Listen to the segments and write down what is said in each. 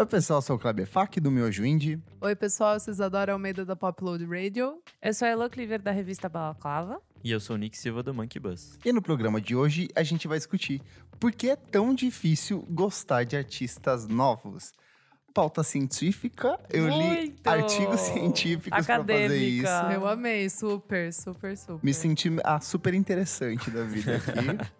Oi, pessoal, sou o Kleber Fak, do Miojo Indie. Oi, pessoal, eu sou Isadora Almeida da Popload Radio. Eu sou a Elo Cleaver da revista Balaclava. E eu sou o Nick Silva do Monkey Bus. E no programa de hoje a gente vai discutir por que é tão difícil gostar de artistas novos. Pauta científica, eu li Muito! artigos científicos pra fazer isso. Acadêmica. Eu amei, super, super, super. Me senti a super interessante da vida aqui.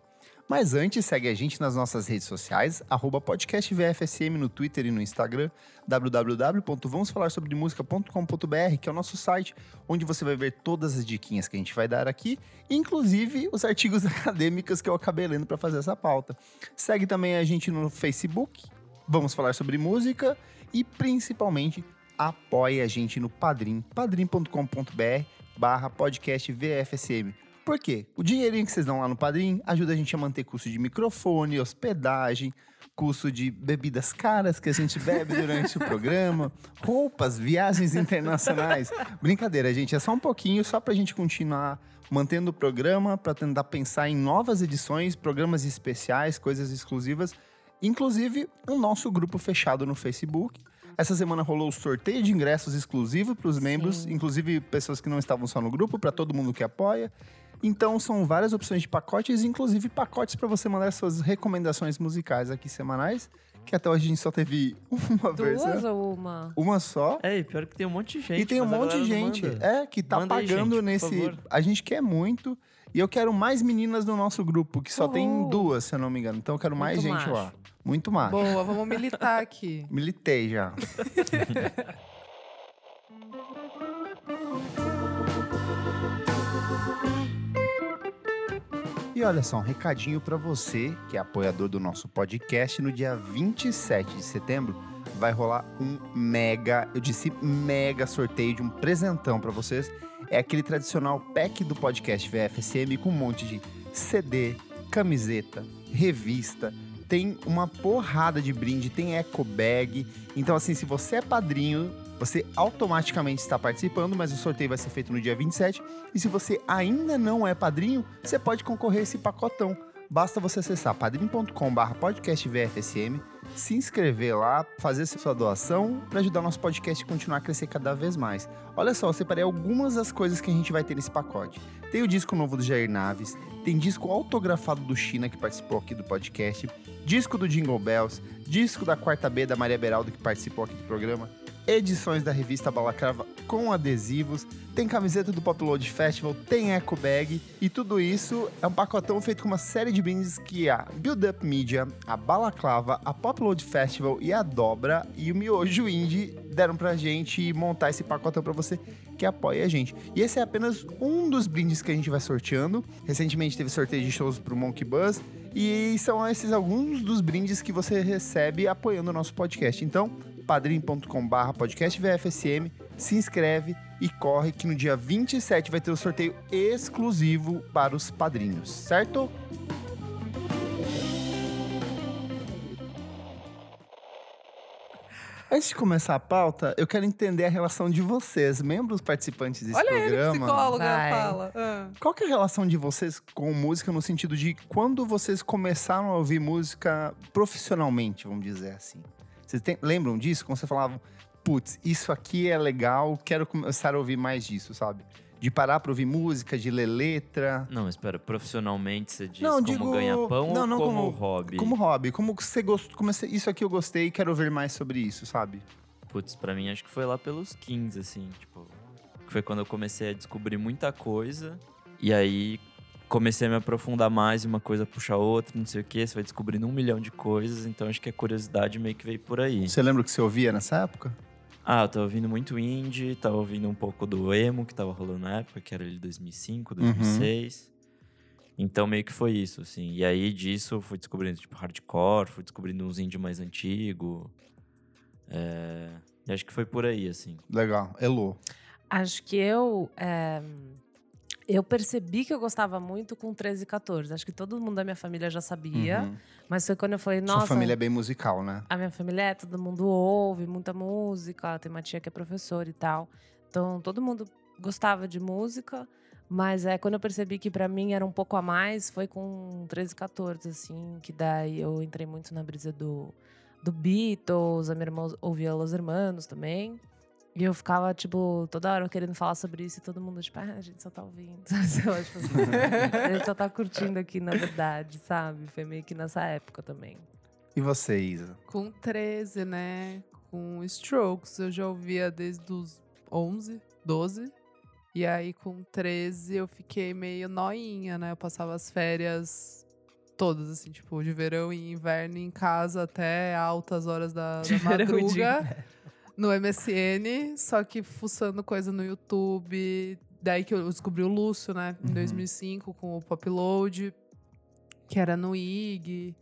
Mas antes, segue a gente nas nossas redes sociais, arroba podcast VFSM no Twitter e no Instagram, www.vamosfalarsobremusica.com.br, que é o nosso site, onde você vai ver todas as diquinhas que a gente vai dar aqui, inclusive os artigos acadêmicos que eu acabei lendo para fazer essa pauta. Segue também a gente no Facebook, Vamos Falar Sobre Música, e principalmente apoie a gente no Padrim, padrim.com.br barra podcast VFSM. Por quê? O dinheirinho que vocês dão lá no Padrim ajuda a gente a manter custo de microfone, hospedagem, custo de bebidas caras que a gente bebe durante o programa, roupas, viagens internacionais. Brincadeira, gente, é só um pouquinho, só pra gente continuar mantendo o programa, pra tentar pensar em novas edições, programas especiais, coisas exclusivas, inclusive o nosso grupo fechado no Facebook. Essa semana rolou o sorteio de ingressos exclusivo para os membros, inclusive pessoas que não estavam só no grupo, para todo mundo que apoia. Então são várias opções de pacotes, inclusive pacotes para você mandar suas recomendações musicais aqui semanais, que até hoje a gente só teve uma Duas versão. ou uma? Uma só. É, e pior que tem um monte de gente. e tem um monte de gente é que tá Manda aí, pagando gente, por nesse. favor. A gente quer muito. E eu quero mais meninas no nosso grupo, que só tem Uhul. duas, se eu não me engano. Então eu quero mais Muito gente macho. lá. Muito mais. Boa, vamos militar aqui. Militei já. E olha só, um recadinho pra você que é apoiador do nosso podcast. No dia 27 de setembro vai rolar um mega, eu disse mega sorteio de um presentão pra vocês. É aquele tradicional pack do podcast VFSM com um monte de CD, camiseta, revista, tem uma porrada de brinde, tem eco bag. Então, assim, se você é padrinho, você automaticamente está participando, mas o sorteio vai ser feito no dia 27. E se você ainda não é padrinho, você pode concorrer a esse pacotão. Basta você acessar padrim.com.br podcastvfsm, se inscrever lá, fazer sua doação para ajudar o nosso podcast a continuar a crescer cada vez mais. Olha só, eu separei algumas das coisas que a gente vai ter nesse pacote. Tem o disco novo do Jair Naves, tem disco autografado do China que participou aqui do podcast, disco do Jingle Bells, disco da quarta B da Maria Beraldo que participou aqui do programa, edições da revista Balacrava com adesivos, tem camiseta do Popload Festival, tem eco bag e tudo isso é um pacotão feito com uma série de brindes que a Build Up Media, a Balaclava, a Popload Festival e a Dobra e o Miojo Indie deram pra gente montar esse pacotão pra você que apoia a gente. E esse é apenas um dos brindes que a gente vai sorteando. Recentemente teve sorteio de shows pro Monkey Buzz e são esses alguns dos brindes que você recebe apoiando o nosso podcast. Então, padrim.com.br podcast VFSM, se inscreve e corre que no dia 27 vai ter o sorteio exclusivo para os padrinhos, certo? Antes de começar a pauta, eu quero entender a relação de vocês, membros participantes desse Olha ele, programa. psicóloga, Vai. fala. Ah. Qual que é a relação de vocês com música no sentido de quando vocês começaram a ouvir música profissionalmente, vamos dizer assim? Vocês tem- lembram disso? Quando vocês falavam, putz, isso aqui é legal, quero começar a ouvir mais disso, sabe? De parar pra ouvir música, de ler letra. Não, espera, profissionalmente você diz Não, como digo- ganha-pão não, ou não como, como- hobby? Como hobby, como você gostou, comecei, isso aqui eu gostei, quero ouvir mais sobre isso, sabe? Putz, pra mim acho que foi lá pelos 15, assim, tipo... Foi quando eu comecei a descobrir muita coisa. E aí comecei a me aprofundar mais e uma coisa puxa a outra, não sei o que. Você vai descobrindo um milhão de coisas. Então acho que a curiosidade meio que veio por aí. Você lembra o que você ouvia nessa época? Ah, eu tava ouvindo muito indie, tava ouvindo um pouco do emo que tava rolando na época, que era ele 2005, 2006. Então meio que foi isso, assim. E aí disso eu fui descobrindo, tipo, hardcore, fui descobrindo uns indie mais antigo. É... E acho que foi por aí, assim. Legal, Elô. Acho que eu. é, eu percebi que eu gostava muito com 13 e 14. Acho que todo mundo da minha família já sabia. Uhum. Mas foi quando eu falei, nossa. Sua família é bem musical, né? A minha família é, todo mundo ouve muita música, tem uma tia que é professora e tal. Então, todo mundo gostava de música, mas é quando eu percebi que pra mim era um pouco a mais, foi com 13, 14, assim, que daí eu entrei muito na brisa do do Beatles, a minha irmã ouvia Los Hermanos também. E eu ficava, tipo, toda hora querendo falar sobre isso e todo mundo, tipo, ah, a gente só tá ouvindo. Lá, tipo a gente só tá curtindo aqui, na verdade, sabe? Foi meio que nessa época também. E você, Isa? Com 13, né? Com Strokes, eu já ouvia desde os 11, 12. E aí, com 13, eu fiquei meio noinha, né? Eu passava as férias todas, assim, tipo, de verão e inverno em casa até altas horas da, De da verão e de madruga. No MSN, só que fuçando coisa no YouTube. Daí que eu descobri o Lúcio, né? Em Uhum. 2005, com o Popload, que era no IG.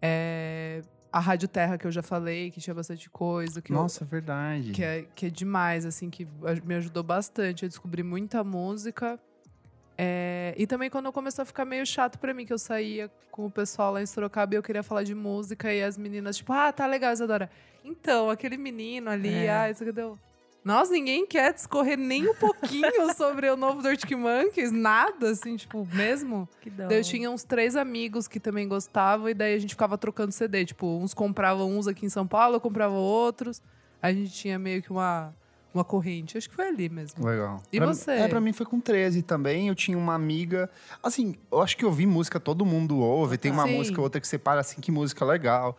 É, a Rádio Terra, que eu já falei, que tinha bastante coisa. Que eu- Nossa, verdade. que é, que é demais, assim, que me ajudou bastante a descobrir muita música. É, e também quando começou a ficar meio chato pra mim, que eu saía com o pessoal lá em Sorocaba e eu queria falar de música e as meninas, tipo, ah, tá legal, Isadora. Então, aquele menino ali, É. ah, isso que deu. Nossa, ninguém quer discorrer nem um pouquinho sobre o novo Arctic Monkeys, nada, assim, tipo, mesmo. Que dó. Daí eu tinha uns três amigos que também gostavam, e daí a gente ficava trocando CD. Tipo, uns compravam uns aqui em São Paulo, eu comprava outros. A gente tinha meio que uma, uma corrente. Acho que foi ali mesmo. Legal. E Pra- você? É, pra mim foi com 13 também. Eu tinha uma amiga. Assim, eu acho que ouvir música todo mundo ouve. Tem uma Sim. música ou outra que separa assim, que música legal.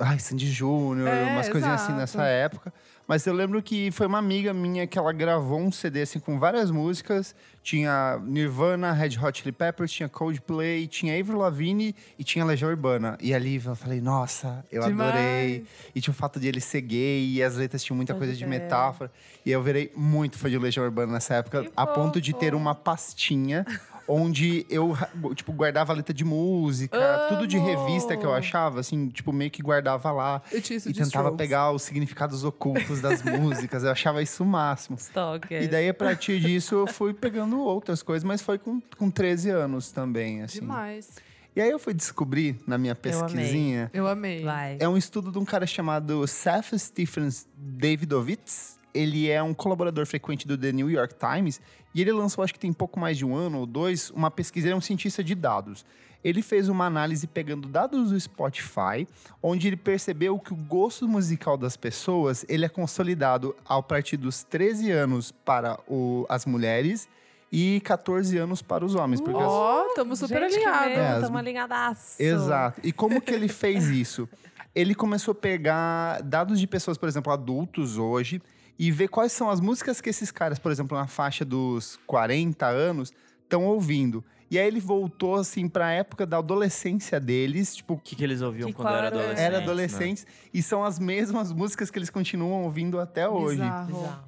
Ai, Sandy Júnior, É, umas coisinhas assim nessa época. Mas eu lembro que foi uma amiga minha que ela gravou um CD assim com várias músicas. Tinha Nirvana, Red Hot Chili Peppers, tinha Coldplay, tinha Avril Lavigne e tinha Legião Urbana. E ali eu falei, nossa, eu Demais. adorei. E tinha o fato de ele ser gay e as letras tinham muita Pode coisa de crer. metáfora. E eu virei muito fã de Legião Urbana nessa época, Que a ponto de fofo. ter uma pastinha onde eu, tipo, guardava letra de música, tudo de Amo! revista que eu achava, assim, tipo, meio que guardava lá. Eu tinha isso E tentava Strokes. pegar os significados ocultos das músicas. Eu achava isso o máximo. Stalker. E daí, a partir disso, eu fui pegando outras coisas, mas foi com, com 13 anos também, assim. Demais. E aí eu fui descobrir, na minha Eu amei. pesquisinha, Eu amei. É um estudo de um cara chamado Seth Stephens Davidovitz. Ele é um colaborador frequente do The New York Times e ele lançou, acho que tem pouco mais de um ano ou dois, uma pesquisa. Ele é um cientista de dados. Ele fez uma análise pegando dados do Spotify, onde ele percebeu que o gosto musical das pessoas ele é consolidado a partir dos 13 anos para o- as mulheres e 14 anos para os homens. Ó, tamo super Gente, que alinhados. medo, É, as- tamo alinhadaço. Exato. E como que ele fez isso? Ele começou a pegar dados de pessoas, por exemplo, adultos hoje, e ver quais são as músicas que esses caras, por exemplo, na faixa dos 40 anos, estão ouvindo. E aí ele voltou, assim, pra época da adolescência deles, tipo, O que, que eles ouviam Que quando era adolescente? era né? adolescentes, e são as mesmas músicas que eles continuam ouvindo até hoje. Bizarro. Bizarro.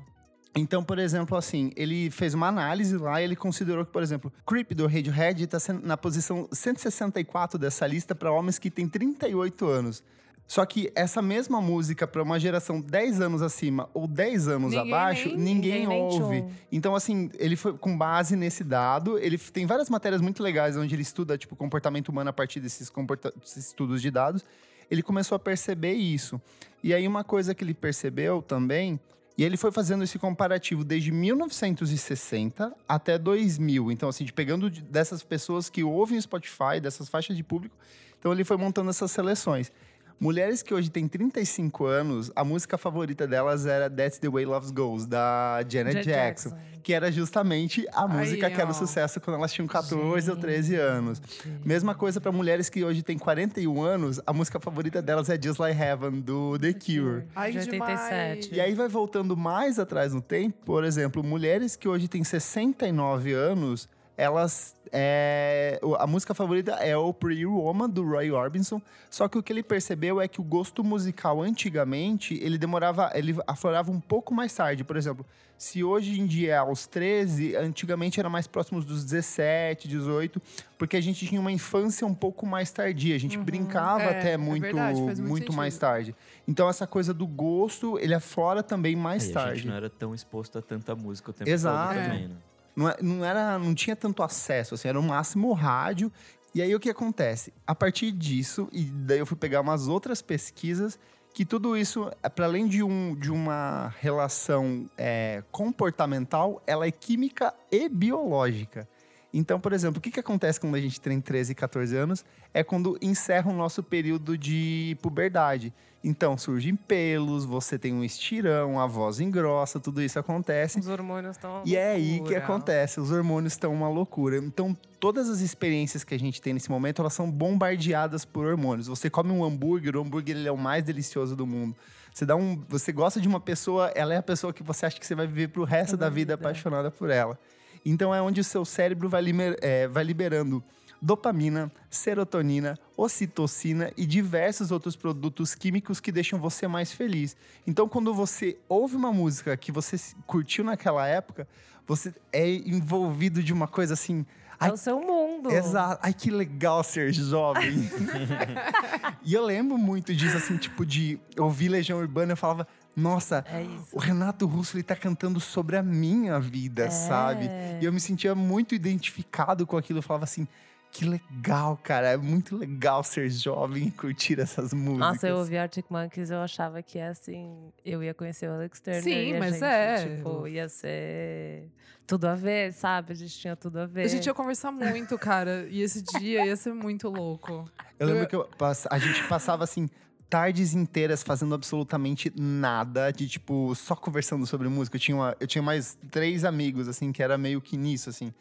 Então, por exemplo, assim, ele fez uma análise lá e ele considerou que, por exemplo, Creep do Radiohead está na posição 164 dessa lista para homens que têm 38 anos. Só que essa mesma música para uma geração 10 anos acima ou 10 anos Ninguém abaixo, nem- ninguém, ninguém ouve. Então, assim, ele foi com base nesse dado. Ele tem várias matérias muito legais onde ele estuda, tipo, comportamento humano a partir desses, desses estudos de dados. Ele começou a perceber isso. E aí, uma coisa que ele percebeu também e ele foi fazendo esse comparativo desde 1960 até 2000. Então, assim, de pegando de- dessas pessoas que ouvem o Spotify, dessas faixas de público. Então, ele foi montando essas seleções. Mulheres que hoje têm 35 anos, a música favorita delas era That's the Way Love Goes, da Janet Janet Jackson. Que era justamente a Aí, música que era o sucesso quando elas tinham 14 ou 13 anos. Gente. Mesma coisa para mulheres que hoje têm 41 anos, a música favorita delas é Just Like Heaven, do The Cure. Ai, De que 87. demais. E aí vai voltando mais atrás no tempo, por exemplo, mulheres que hoje têm 69 anos, elas. É, a música favorita é o Pretty Woman, do Roy Orbison. Só que o que ele percebeu é que o gosto musical antigamente, ele demorava. ele aflorava um pouco mais tarde. Por exemplo, se hoje em dia é aos 13, antigamente era mais próximos dos 17, 18, porque a gente tinha uma infância um pouco mais tardia. A gente brincava É, até é muito, verdade, faz muito muito mais tarde. Então, essa coisa do gosto, ele aflora também mais Aí a tarde. gente não era tão exposto a tanta música o tempo Exato. todo É. também, né? Não, é- não era, não tinha tanto acesso, assim, era o máximo rádio. E aí o que acontece? A partir disso, e daí eu fui pegar umas outras pesquisas, que tudo isso, para além de, um, de uma relação é, comportamental, ela é química e biológica. Então, por exemplo, o que, que acontece quando a gente tem 13 e 14 anos? É quando encerra o nosso período de puberdade. Então, surgem pelos, você tem um estirão, a voz engrossa, tudo isso acontece. Os hormônios estão. E é aí que acontece, os hormônios estão uma loucura. Então, todas as experiências que a gente tem nesse momento, elas são bombardeadas por hormônios. Você come um hambúrguer, o hambúrguer ele é o mais delicioso do mundo. Você dá um, você gosta de uma pessoa, ela é a pessoa que você acha que você vai viver pro resto da vida apaixonada por ela. Então é onde o seu cérebro vai, limer- é, vai liberando dopamina, serotonina, ocitocina e diversos outros produtos químicos que deixam você mais feliz. Então, quando você ouve uma música que você curtiu naquela época, você é envolvido de uma coisa assim. É Ai, o seu mundo. Exato. Ai, que legal ser jovem. e eu lembro muito disso, assim, tipo, de ouvir Legião Urbana, eu falava, nossa, É o Renato Russo, ele tá cantando sobre a minha vida, É. sabe? E eu me sentia muito identificado com aquilo. Eu falava assim, que legal, cara. É muito legal ser jovem e curtir essas músicas. Nossa, eu ouvi Arctic Monkeys, eu achava que assim, eu ia conhecer o Alex Turner. Sim, e a mas gente, é. Tipo, ia ser tudo a ver, sabe? A gente tinha tudo a ver. A gente ia conversar muito, cara. E esse dia ia ser muito louco. Eu lembro que eu a gente passava assim tardes inteiras fazendo absolutamente nada, de tipo só conversando sobre música. Eu tinha, uma- eu tinha mais três amigos assim que era meio que nisso assim.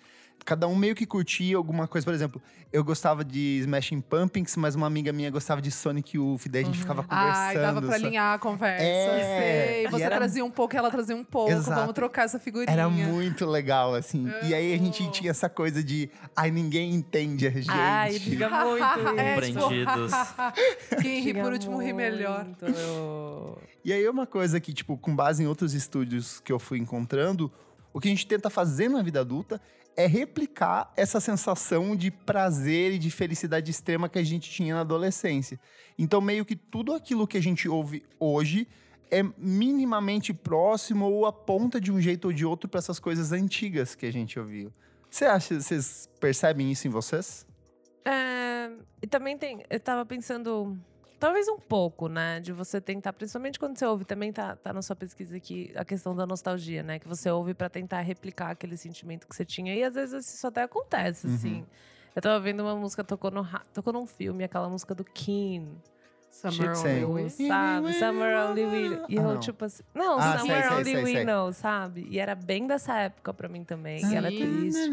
Cada um meio que curtia alguma coisa. Por exemplo, eu gostava de Smashing Pumpkins, mas uma amiga minha gostava de Sonic Youth. Daí a gente ficava conversando. Ai, dava pra alinhar a conversa. É, Sei. e Você era- trazia um pouco, ela trazia um pouco. Exato. Vamos trocar essa figurinha. Era muito legal, assim. E aí a gente Amo. tinha essa coisa de. Ai, ninguém entende a gente. Ai, diga muito É, tipo, Compreendidos. Quem ri por último ri melhor. eu- E aí uma coisa que, tipo, com base em outros estúdios que eu fui encontrando, o que a gente tenta fazer na vida adulta é replicar essa sensação de prazer e de felicidade extrema que a gente tinha na adolescência. Então, meio que tudo aquilo que a gente ouve hoje é minimamente próximo ou aponta de um jeito ou de outro para essas coisas antigas que a gente ouviu. Você acha, vocês percebem isso em vocês? É, e também tem. Eu tava pensando. Talvez um pouco, né? De você tentar, principalmente quando você ouve, também tá, tá na sua pesquisa aqui a questão da nostalgia, né? Que você ouve pra tentar replicar aquele sentimento que você tinha. E às vezes isso até acontece, Uhum. assim. Eu tava vendo uma música, tocou, no, tocou num filme, aquela música do Keen. Summer. Only We. Sabe? Summer Only We. E Ah, eu, não. tipo assim. Não, Ah, Summer sei, Only sei, We sei. Know, sabe? E era bem dessa época pra mim também. E era Sim. triste.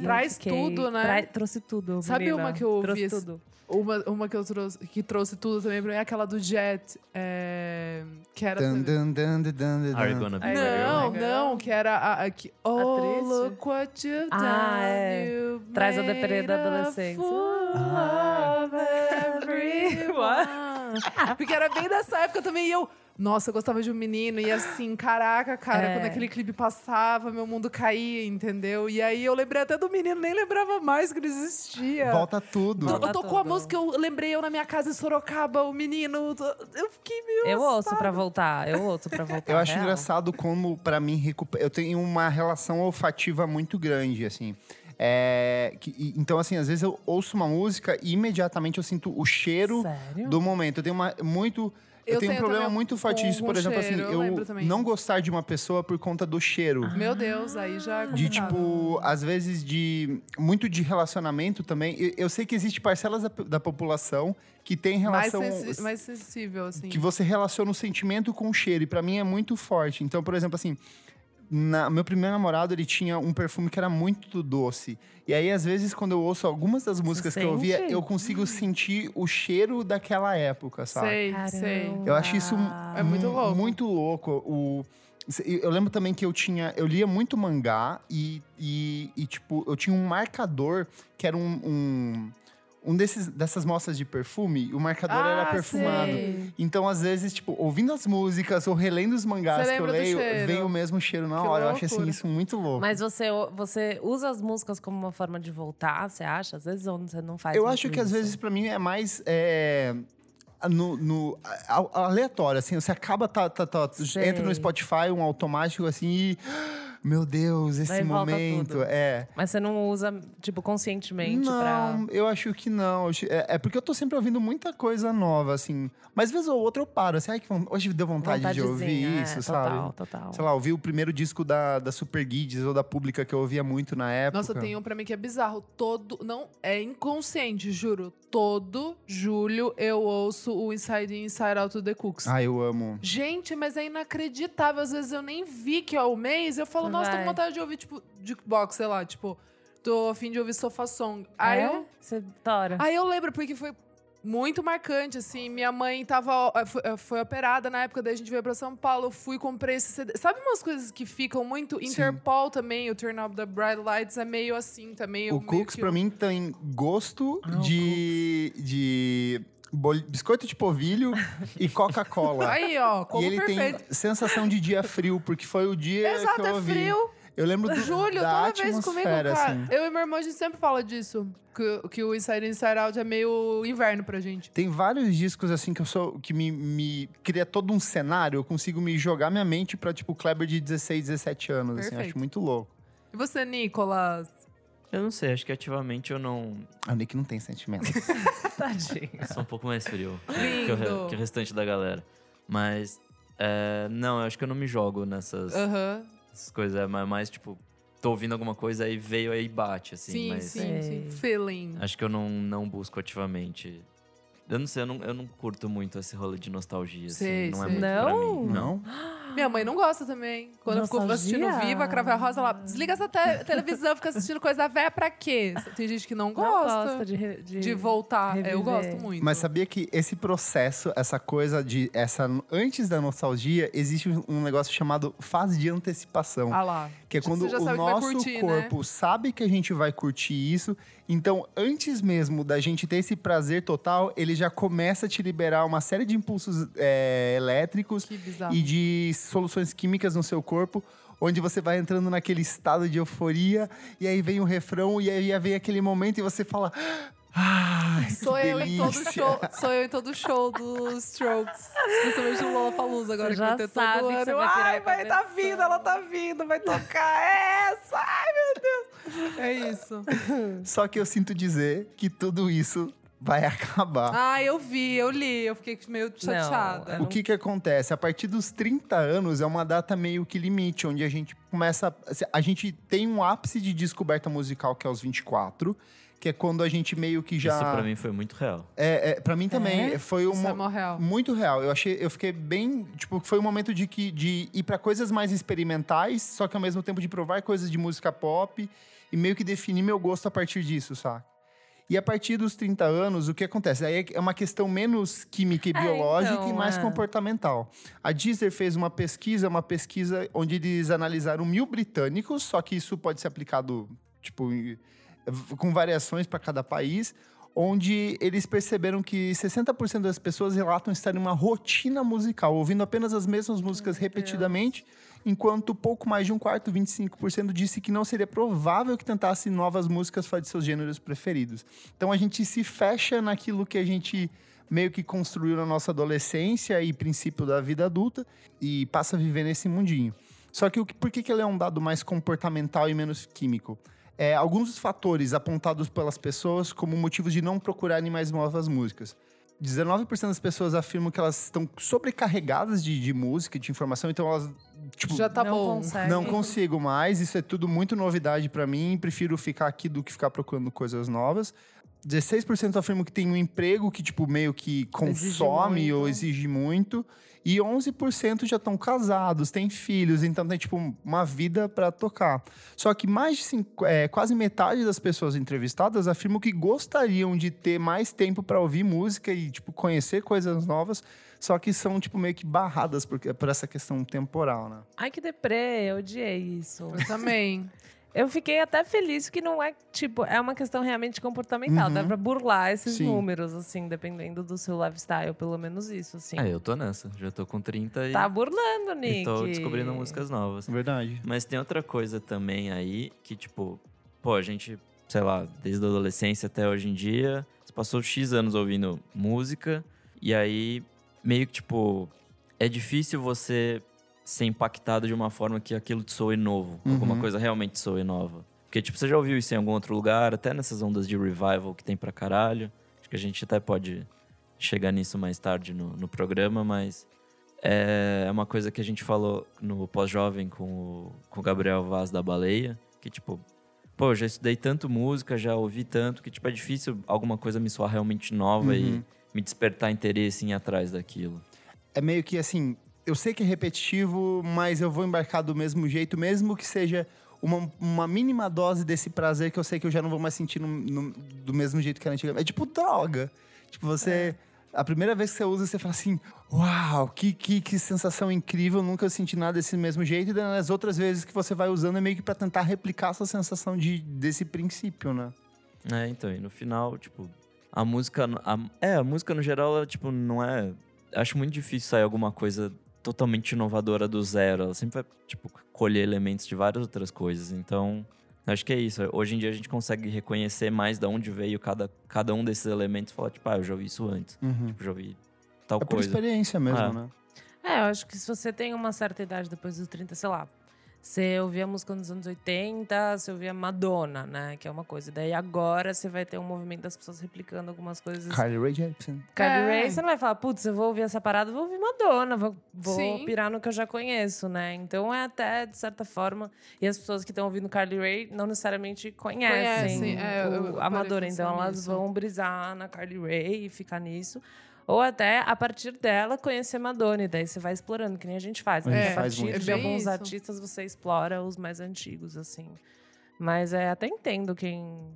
E Traz fiquei- tudo, né? Trai- trouxe tudo. Sabe menina. uma que eu ouvi Trouxe esse- tudo. Uma, uma que eu trouxe, que trouxe tudo também pra mim é aquela do Jet. é, que era. Dun, dun, dun, dun, dun, dun. Are you gonna be Não, não, que era a, a que. Oh, triste? look what you've done. Ah, é. you've Traz a deprê da a adolescência. fool Ah. of everyone. Porque era bem dessa época também. E eu. Nossa, eu gostava de um menino. E assim, caraca, cara, É. quando aquele clipe passava, meu mundo caía, entendeu? E aí eu lembrei até do menino, nem lembrava mais que ele existia. Volta tudo. Volta Tocou a tudo. música, eu lembrei eu na minha casa em Sorocaba, o menino. Eu fiquei meio. Eu ouço pra voltar, eu ouço pra voltar. Eu acho real. engraçado como, pra mim, recupe- eu tenho uma relação olfativa muito grande, assim. É, que- então, assim, às vezes eu ouço uma música e imediatamente eu sinto o cheiro Sério? do momento. Eu tenho uma, muito. Eu, Eu tenho um problema muito forte disso, por exemplo, cheiro, assim, eu eu, não gostar de uma pessoa por conta do cheiro. Meu Deus, aí já. é De tipo, às vezes de. Muito de relacionamento também. Eu, eu sei que existe parcelas da, da população que tem mais, relação. sensi- mais sensível, assim. que você relaciona o sentimento com o cheiro. E pra mim é muito forte. Então, por exemplo, assim, na- meu primeiro namorado, ele tinha um perfume que era muito doce. E aí, às vezes, quando eu ouço algumas das músicas que eu ouvia, eu consigo sentir o cheiro daquela época, sabe? Sei, sei. Eu acho isso É muito mu- louco. Muito louco. O, eu lembro também que eu tinha. Eu lia muito mangá e, e, e, tipo, eu tinha um marcador que era um. um um desses, dessas mostras de perfume, o marcador era Ah, perfumado. sei. Então, às vezes, tipo, ouvindo as músicas ou relendo os mangás que eu leio, vem o mesmo cheiro na Que hora. Eu acho assim, loucura. isso muito louco. Mas você, você usa as músicas como uma forma de voltar, você acha? Às vezes ou você não faz eu muito acho que às isso? vezes, pra mim, é mais. é, No, no- a- a- aleatório, assim, você acaba, tá, tá, tá- entra no Spotify, um automático, assim, e. meu Deus, esse Daí volta momento. tudo. É. Mas você não usa, tipo, conscientemente não, pra. eu acho que não. É, é porque eu tô sempre ouvindo muita coisa nova, assim. Mas vez ou outra eu paro, assim, ai, que hoje deu vontade de ouvir Vontadezinha, isso, é, sabe? Total, total. Sei lá, ouvi o primeiro disco da, da Super Guides ou da Pública que eu ouvia muito na época. Nossa, tem um pra mim que é bizarro. Todo. Não, é inconsciente, juro. Todo julho eu ouço o Inside In, Inside Out The Cooks. Ah, eu amo. Gente, mas é inacreditável. Às vezes eu nem vi que é o mês. Eu falo, nossa, tô com Vai. vontade de ouvir, tipo, jukebox, sei lá, tipo, tô a fim de ouvir Sofa Song. Aí é? eu. Você tora. Aí eu lembro, porque foi muito marcante, assim. Minha mãe tava. eh, Foi, eh, foi operada na época, daí a gente veio pra São Paulo. Eu fui, comprei esse CD. Sabe umas coisas que ficam muito. Interpol também, o Turn Up the Bright Lights é meio assim também. O Cooks, que pra mim, tem gosto Ah, de, de bol- biscoito de polvilho e Coca-Cola. Aí, ó, como e ele perfeito. tem sensação de dia frio, porque foi o dia Exato, que eu é ouvi. frio. Eu lembro do, Julho, da toda vez comigo, cara. assim. Eu e meu irmão, a gente sempre fala disso. Que, que o Inside In, Inside Out é meio inverno pra gente. Tem vários discos assim que eu sou que me, me cria todo um cenário, eu consigo me jogar minha mente pra tipo Kleber de 16, 17 anos, assim, acho muito louco. E você, Nicolas? Eu não sei, acho que ativamente eu não. A Nick não tem sentimento. Tadinho. Eu sou um pouco mais frio que o, que o restante da galera. Mas. é, não, eu acho que eu não me jogo nessas, Aham. Essas coisas. É mais, mais, tipo, tô ouvindo alguma coisa aí veio aí bate, assim. Sim, mas sim, Sei. sim. Feeling. acho que eu não, não busco ativamente. Eu não sei, eu não, eu não curto muito esse rolê de nostalgia, assim. Sei, não é sei. muito pra Não? mim. não? Minha mãe não gosta também. Quando eu fico Nostalgia? assistindo Viva, Crave a Rosa, ela desliga essa te- televisão, fica assistindo coisa velha pra quê? Tem gente que não Não gosta, gosta de, de... de voltar. Eu gosto muito. Mas sabia que esse processo, essa coisa de essa antes da nostalgia, existe um negócio chamado fase de antecipação. Ah lá. Que é quando o nosso curtir, né? corpo sabe que a gente vai curtir isso. Então, antes mesmo da gente ter esse prazer total, ele já começa a te liberar uma série de impulsos é, elétricos Que bizarro. e de soluções químicas no seu corpo, onde você vai entrando naquele estado de euforia, e aí vem o refrão, e aí vem aquele momento e você fala. Ah, que Sou eu em todo delícia." show, sou eu em todo show dos Strokes. Especialmente no Lollapalooza agora Você que vai já ter sabe todo ano. vai Ai, vai tá vindo, ela tá vindo, vai tocar essa. Ai, meu Deus. É isso. Só que eu sinto dizer que tudo isso vai acabar. Ah, eu vi, eu li, eu fiquei meio chateada. eu O que que acontece? A partir dos 30 anos é uma data meio que limite, onde a gente começa. A gente tem um ápice de descoberta musical que é aos 24, que é quando a gente meio que já. Isso pra mim foi muito real. É, é, pra mim também. É? Foi Isso é mó real. muito real. Eu achei, eu fiquei bem, tipo, foi um momento de que de ir pra coisas mais experimentais, só que ao mesmo tempo de provar coisas de música pop e meio que definir meu gosto a partir disso, saca? E a partir dos 30 anos, o que acontece? Aí é uma questão menos química e É, biológica então, e mais é. comportamental. A Deezer fez uma pesquisa, uma pesquisa onde eles analisaram mil britânicos, só que isso pode ser aplicado, tipo, com variações para cada país, onde eles perceberam que 60% das pessoas relatam estar em uma rotina musical, ouvindo apenas as mesmas músicas repetidamente, enquanto pouco mais de um quarto, 25%, disse que não seria provável que tentasse novas músicas fora de seus gêneros preferidos. Então a gente se fecha naquilo que a gente meio que construiu na nossa adolescência e princípio da vida adulta e passa a viver nesse mundinho. Só que o que- por que, que ele é um dado mais comportamental e menos químico? É, alguns dos fatores apontados pelas pessoas como motivos de não procurarem mais novas músicas. 19% das pessoas afirmam que elas estão sobrecarregadas de, de música, de informação, então elas, tipo, Já tá não bom. consegue. não consigo mais, isso é tudo muito novidade pra mim, prefiro ficar aqui do que ficar procurando coisas novas. 16% afirmam que tem um emprego que, tipo, meio que Exige consome muito. ou exige muito. E 11% já estão casados, têm filhos, então tem, tipo, uma vida pra tocar. Só que mais de cinco, é, quase metade das pessoas entrevistadas afirmam que gostariam de ter mais tempo pra ouvir música e, tipo, conhecer coisas novas, só que são, tipo, meio que barradas por, por essa questão temporal, né? Ai, que deprê, eu odiei isso. Eu também. Eu fiquei até feliz que não é, tipo, é uma questão realmente comportamental. Uhum. Dá pra burlar esses Sim. números, assim, dependendo do seu lifestyle, pelo menos isso, assim. É, eu tô nessa. Já tô com 30 e, Tá burlando, Nick. e tô descobrindo músicas novas. Verdade. Mas tem outra coisa também aí que, tipo, pô, a gente, sei lá, desde a adolescência até hoje em dia, você passou X anos ouvindo música, e aí meio que, tipo, é difícil você ser impactado de uma forma que aquilo te soe novo. Alguma Uhum. coisa realmente soe nova. Porque, tipo, você já ouviu isso em algum outro lugar, até nessas ondas de revival que tem pra caralho. Acho que a gente até pode chegar nisso mais tarde no, no programa, mas é uma coisa que a gente falou no pós-jovem com o, com o Gabriel Vaz da Baleia, que, tipo, pô, já estudei tanto música, já ouvi tanto, que, tipo, é difícil alguma coisa me soar realmente nova Uhum. e me despertar interesse em ir atrás daquilo. É meio que assim, eu sei que é repetitivo, mas eu vou embarcar do mesmo jeito, mesmo que seja uma, uma mínima dose desse prazer que eu sei que eu já não vou mais sentir no- no- do mesmo jeito que era antigamente. É tipo droga. Tipo, você. A primeira vez que você usa, você fala assim: Uau, que, que, que sensação incrível, nunca senti nada desse mesmo jeito. E nas outras vezes que você vai usando é meio que pra tentar replicar essa sensação de, desse princípio, né? É, então, e no final, tipo, a música. a- é, a música no geral, ela, tipo, não é. Acho muito difícil sair alguma coisa totalmente inovadora do zero. Ela sempre vai, tipo, colher elementos de várias outras coisas. Então, acho que é isso. Hoje em dia a gente consegue reconhecer mais de onde veio cada, cada um desses elementos e falar, tipo, ah, eu já ouvi isso antes. Uhum. Tipo, já ouvi tal É por coisa. experiência mesmo, Ah. né? É, eu acho que se você tem uma certa idade depois dos 30, sei lá, você ouvia música nos anos 80, você ouvia Madonna, né? Que é uma coisa. Daí agora você vai ter um movimento das pessoas replicando algumas coisas. Carly Rae Jepsen. Carly É. Rae, você não vai falar, putz, eu vou ouvir essa parada, vou ouvir Madonna, vou, vou pirar no que eu já conheço, né? Então é até, de certa forma, e as pessoas que estão ouvindo Carly Rae não necessariamente conhecem, Conhecem, é, eu- eu a Madonna, então elas nisso. vão brisar na Carly Rae e ficar nisso. Ou até, a partir dela, conhecer Madonna. E daí você vai explorando, que nem a gente faz. A né? gente a faz partir muito de isso. alguns Isso. artistas, você explora os mais antigos, assim. Mas é, até entendo quem,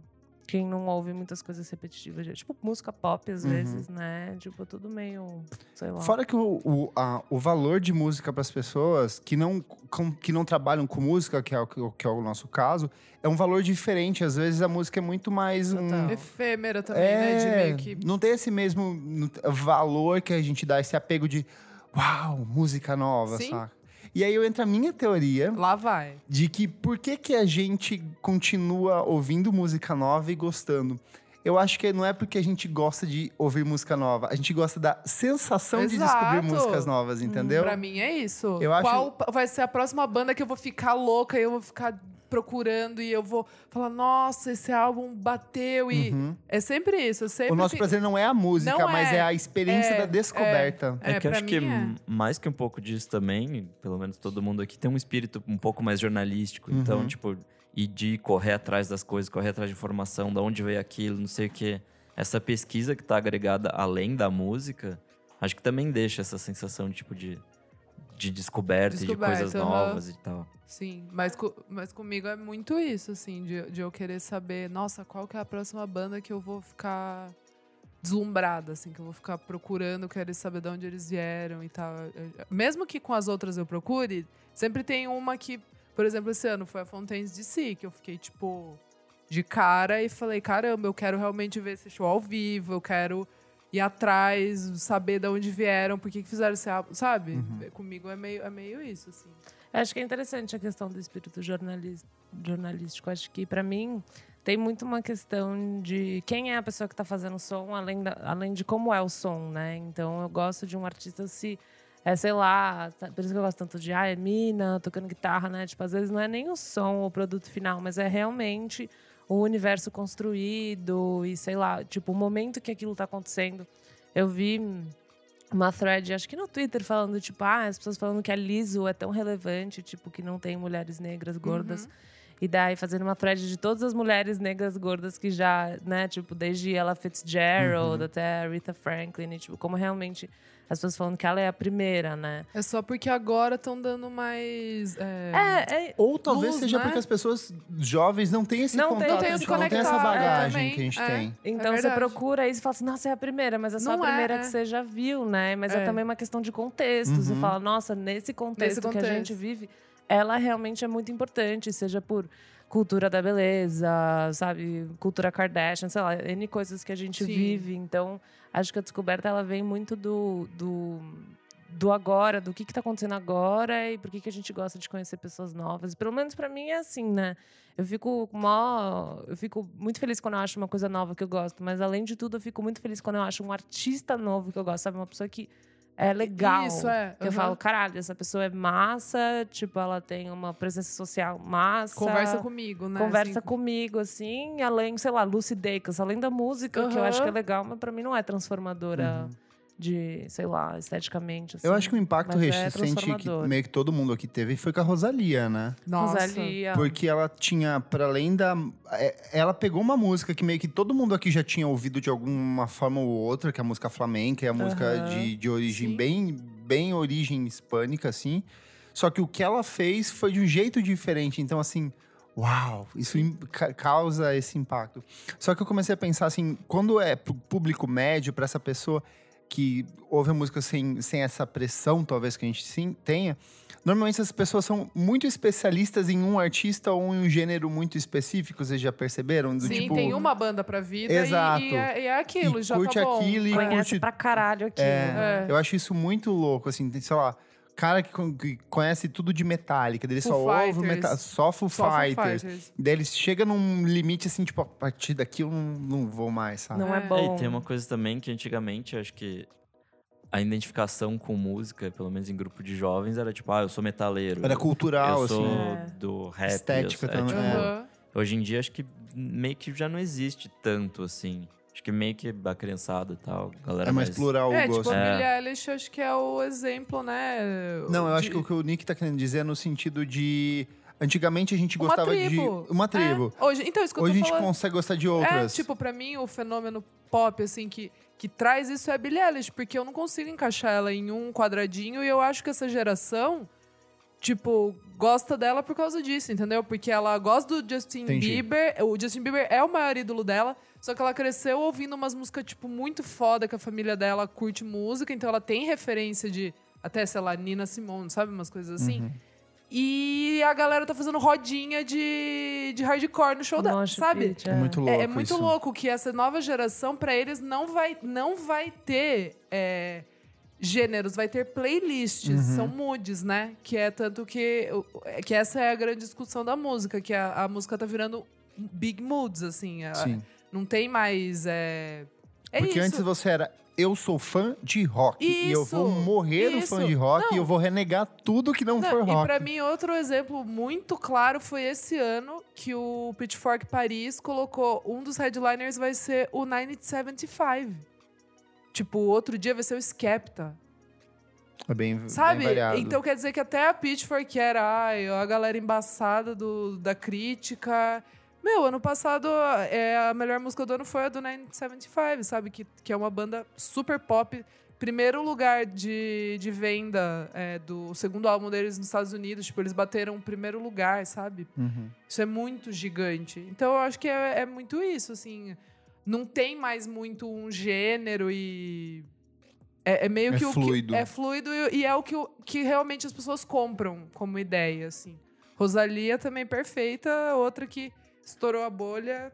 quem não ouve muitas coisas repetitivas. Tipo, música pop, às Uhum. vezes, né? Tipo, tudo meio, sei lá. Fora que o, o, a- o valor de música para as pessoas que não, com- que não trabalham com música, que é, o, que- é o nosso caso, é um valor diferente. Às vezes a música é muito mais um. Efêmera também, né? De É, meio que. não tem esse mesmo valor que a gente dá, esse apego de uau, música nova, Sim. saca? E aí eu entra a minha teoria Lá vai. de que por que, que a gente continua ouvindo música nova e gostando? Eu acho que não é porque a gente gosta de ouvir música nova, a gente gosta da sensação de descobrir Exato. músicas novas, entendeu? Pra mim é isso. Eu acho- Qual pa- vai ser a próxima banda que eu vou ficar louca e eu vou ficar procurando e eu vou falar, nossa, esse álbum bateu e Uhum. é sempre isso. Sempre O nosso prazer não é a música, Não mas é. é a experiência É, da descoberta. É, que eu pra acho que é. mais que um pouco disso também, pelo menos todo mundo aqui, tem um espírito um pouco mais jornalístico. Uhum. Então, tipo, e de correr atrás das coisas, correr atrás de informação, de onde veio aquilo, não sei o quê. Essa pesquisa que tá agregada além da música, acho que também deixa essa sensação de, tipo, de, de descoberta, e de Descoberta, coisas aham. novas e tal. Sim, mas, mas comigo é muito isso, assim, de, de eu querer saber, nossa, qual que é a próxima banda que eu vou ficar deslumbrada, assim, que eu vou ficar procurando, querer saber de onde eles vieram e tal. Mesmo que com as outras eu procure, sempre tem uma que, por exemplo, esse ano foi a Fontaines DC, que eu fiquei, tipo, de cara e falei, caramba, eu quero realmente ver esse show ao vivo, eu quero ir atrás, saber de onde vieram, por que que fizeram esse álbum, sabe? Uhum. Comigo é meio, é meio isso, assim. Acho que é interessante a questão do espírito jornalístico. Acho que, pra mim, tem muito uma questão de quem é a pessoa que está fazendo o som, além, da- além de como é o som, né? Então, eu gosto de um artista se... É, sei lá, tá- por isso que eu gosto tanto de ah, é mina, tocando guitarra, né? Tipo, às vezes não é nem o som ou o produto final, mas é realmente o universo construído e, sei lá, tipo, o momento que aquilo tá acontecendo. Eu vi uma thread, acho que no Twitter, falando, tipo, ah, as pessoas falando que a Liso é tão relevante, tipo, que não tem mulheres negras gordas. E daí fazendo uma thread de todas as mulheres negras gordas que já, né, tipo, desde ela Fitzgerald até a Aretha Franklin, e, tipo, como realmente as pessoas falando que ela é a primeira, né? É só porque agora estão dando mais. é, É, é, Ou talvez Luz, seja né? porque as pessoas jovens não têm esse Não contato, tem- não tem tipo, não tem essa é, bagagem também, que a gente é. tem. Então É você verdade. procura isso e fala assim, nossa, é a primeira, mas é só Não a primeira é. que você já viu, né? Mas é, É. também uma questão de contexto. Você Uhum. fala, nossa, nesse contexto, que a contexto. gente vive, ela realmente é muito importante, seja por cultura da beleza, sabe, cultura Kardashian, sei lá, N coisas que a gente Sim. vive. Então, acho que a descoberta ela vem muito do, do, do agora, do que está acontecendo agora e por que, que a gente gosta de conhecer pessoas novas. Pelo menos para mim é assim, né? Eu fico mó, eu fico muito feliz quando eu acho uma coisa nova que eu gosto, mas além de tudo, eu fico muito feliz quando eu acho um artista novo que eu gosto, sabe? Uma pessoa que é legal. Isso, é. Que eu falo, caralho, essa pessoa é massa, tipo, ela tem uma presença social massa. Conversa comigo, né? Conversa assim. comigo, assim, além, sei lá, lucidez, além da música, que eu acho que é legal, mas pra mim não é transformadora de, sei lá, esteticamente. Eu assim. acho que o impacto mas é recente que meio que todo mundo aqui teve foi com a Rosalia, né? Nossa. Rosalia. Porque ela tinha, para além da. é, Ela pegou uma música que meio que todo mundo aqui já tinha ouvido de alguma forma ou outra, que é a música flamenca, é a música Aham. de, de origem Sim. bem, bem origem hispânica, assim. Só que o que ela fez foi de um jeito diferente. Então, assim, uau, isso causa esse impacto. Só que eu comecei a pensar assim, quando é pro público médio, para essa pessoa que ouve a música sem, sem essa pressão, talvez, que a gente sim tenha, normalmente essas pessoas são muito especialistas em um artista ou em um gênero muito específico, vocês já perceberam? Do Sim, tipo, tem uma banda pra vida Exato. E, e, é, e é aquilo, E já curte tá bom. aquilo e Conhece curte- pra caralho aquilo. É, É. Eu acho isso muito louco, assim, tem, sei lá, cara que, que conhece tudo de Metallica, dele Foo só ouve Fighters. metal, só Foo Só Foo Fighters. Fighters. Daí ele chega num limite assim, tipo, a partir daqui eu não, não vou mais, sabe? Não é É. bom. E tem uma coisa também que antigamente, acho que a identificação com música, pelo menos em grupo de jovens, era tipo, ah, eu sou metaleiro. Era cultural, eu sou assim. É. do rap. Estética eu, é, também, tipo, é. Aham. Hoje em dia, acho que meio que já não existe tanto, assim. Acho que meio que a criançada e tal, galera É mais plural É, o gosto. tipo, a É. Billie Eilish, acho que é o exemplo, né? Não, eu acho de- que o que o Nick tá querendo dizer é no sentido de. Antigamente a gente Uma gostava tribo. de. Uma tribo. É, hoje, então, isso que Hoje a gente falando. consegue gostar de outras. É, tipo, pra mim, o fenômeno pop, assim, que, que traz isso é a Billie Eilish, porque eu não consigo encaixar ela em um quadradinho e eu acho que essa geração, tipo, gosta dela por causa disso, entendeu? Porque ela gosta do Justin Entendi. Bieber, o Justin Bieber é o maior ídolo dela, só que ela cresceu ouvindo umas músicas, tipo, muito foda, que a família dela curte música, então ela tem referência de, até, sei lá, Nina Simone, sabe? Umas coisas assim. Uhum. E a galera tá fazendo rodinha de, de hardcore no show dela, sabe? pit, É muito louco. É, é muito isso. louco que essa nova geração, pra eles, não vai, não vai ter é, gêneros, vai ter playlists, Uhum. são moods, né? Que é tanto que, que essa é a grande discussão da música, que a, a música tá virando big moods, assim. a- Sim. Não tem mais. É, é Porque isso. antes você era. Eu sou fã de rock. e eu vou Isso, morrer do fã isso. de rock e Não. eu vou renegar tudo que não, Não, for e rock. pra mim, outro exemplo muito claro foi esse ano que o Pitchfork Paris colocou um dos headliners vai ser o 1975. Tipo, outro dia vai ser o Skepta. É bem, Sabe? bem. Então quer dizer que até a Pitchfork era ai, a galera embaçada do, da crítica. Meu, ano passado é, a melhor música do ano foi a do 975, sabe? Que, que é uma banda super pop. Primeiro lugar de, de venda é, do segundo álbum deles nos Estados Unidos. Tipo, eles bateram o primeiro lugar, sabe? Uhum. Isso é muito gigante. Então eu acho que é, é muito isso, assim. Não tem mais muito um gênero e. É, é meio É que o fluido. que. É fluido e, e é o que, o- que realmente as pessoas compram como ideia, assim. Rosalia também perfeita, outra que estourou a bolha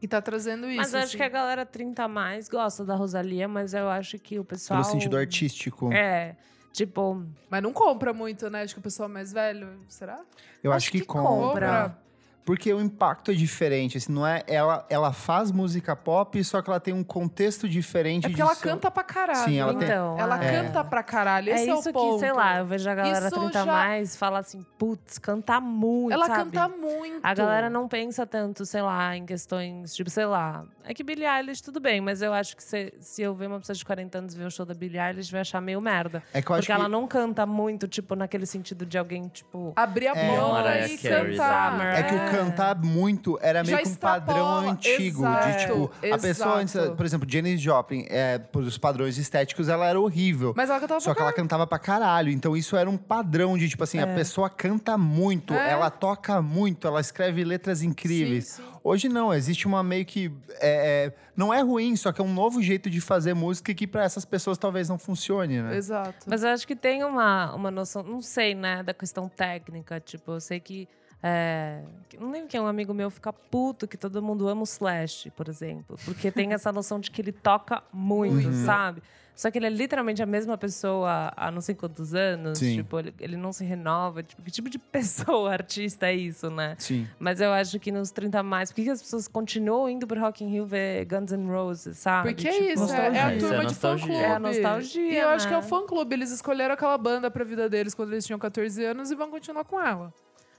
e tá trazendo isso. Mas eu acho assim. que a galera 30 a mais gosta da Rosalia, mas eu acho que o pessoal. Pelo sentido artístico. É. Tipo, Mas não compra muito, né? Acho que o pessoal mais velho. Será? Eu acho, Acho que, que compra. compra. Porque o impacto é diferente. Assim, não é, ela, ela faz música pop, só que ela tem um contexto diferente É porque de ela som. canta pra caralho. Sim, ela né? tem- então. Ela é. canta pra caralho. É Esse é, isso o ponto. que, sei lá, eu vejo a galera Isso 30 a já- mais falar assim, putz, canta muito, Ela sabe? canta muito. A galera não pensa tanto, sei lá, em questões, tipo, sei lá. É que Billie Eilish, tudo bem, mas eu acho que se, se eu ver uma pessoa de 40 anos ver um show da Billie Eilish, vai achar meio merda. É que eu acho Porque ela que não canta muito, tipo, naquele sentido de alguém, tipo. abrir a É. boca e cantar. É que o cantar muito era meio Já que um padrão antigo. exato, de tipo, a pessoa antes, exato. por exemplo, Janis Joplin, é, por os padrões estéticos, ela era horrível. Mas ela cantava Só que ela cantava pra caralho. Então isso era um padrão de, tipo assim, a pessoa canta muito, É. ela toca muito, ela escreve letras incríveis. Sim, sim. Hoje não, existe uma meio que. é, é, não é ruim, só que é um novo jeito de fazer música que pra essas pessoas talvez não funcione, né? Exato. Mas eu acho que tem uma, uma noção, não sei, né, da questão técnica. Tipo, eu sei que É, não lembro quem é um amigo meu fica puto que todo mundo ama o Slash, por exemplo. Porque tem essa noção de que ele toca muito, Uhum. sabe? Só que ele é literalmente a mesma pessoa há não sei quantos anos. Sim. Tipo, ele, ele não se renova. Tipo, que tipo de pessoa, artista é isso, né? Sim. Mas eu acho que nos 30 a mais, por que que as pessoas continuam indo pro Rock in Rio ver Guns N' Roses, sabe? Porque é Tipo, isso, é, é a nostalgia. turma é de fã-clube. nostalgia. É a nostalgia, E eu acho né? que é o fã-clube. Eles escolheram aquela banda pra vida deles quando eles tinham 14 anos e vão continuar com ela.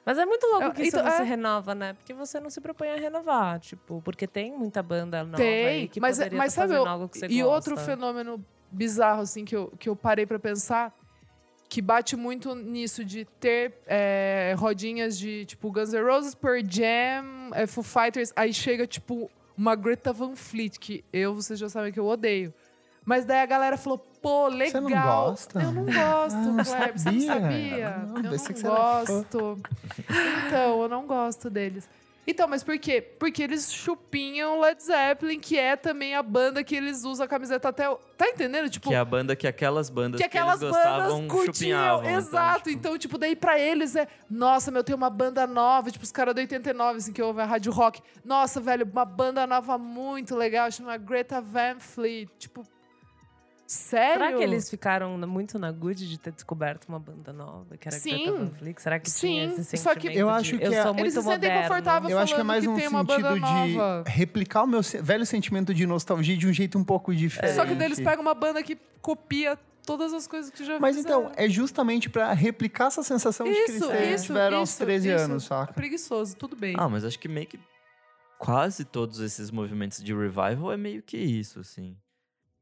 Mas é muito louco que isso então, não se é. renova, né? Porque você não se propõe a renovar, tipo, porque tem muita banda nova Tem, aí que mas, poderia mas tá sabe, algo que você e gosta. outro fenômeno bizarro, assim, que eu, que eu parei pra pensar, que bate muito nisso de ter é, rodinhas de, tipo, Guns N' Roses, Pearl Jam, é, Foo Fighters, aí chega, tipo, uma Greta Van Fleet, que eu, vocês já sabem que eu odeio. Mas daí a galera falou, pô, legal. Você não gosta? Eu não gosto, Ah, não Kleber, você não sabia. sabia? Não, eu não que gosto. Então, eu não gosto deles. Então, mas por quê? Porque eles chupinham Led Zeppelin, que é também a banda que eles usam a camiseta até. o- Tá entendendo? Tipo, Que é a banda que aquelas bandas que que, aquelas eles gostavam bandas curtiam. chupinhavam. Exato. Então, Então, tipo, daí pra eles é. Nossa, meu, tem uma banda nova, tipo, os caras do 89, assim, que ouvem a Rádio Rock. Nossa, velho, uma banda nova muito legal, chama Greta Van Fleet. Tipo. Sério? Será que eles ficaram muito na good de ter descoberto uma banda nova, que era Sim. Será que Sim, tinha esse só sentimento que- Eu de, acho que eu é- sou Eles muito se sentem confortáveis. Eu acho que é mais que um sentido de nova. replicar o meu velho sentimento de nostalgia de um jeito um pouco diferente. Só que daí eles pegam uma banda que copia todas as coisas que já Mas fizeram. então, é justamente pra replicar essa sensação de que eles Isso, têm- isso, tiveram aos isso, 13 isso. anos, saca? Preguiçoso, tudo bem. Ah, mas acho que meio que quase todos esses movimentos de revival é meio que isso, assim.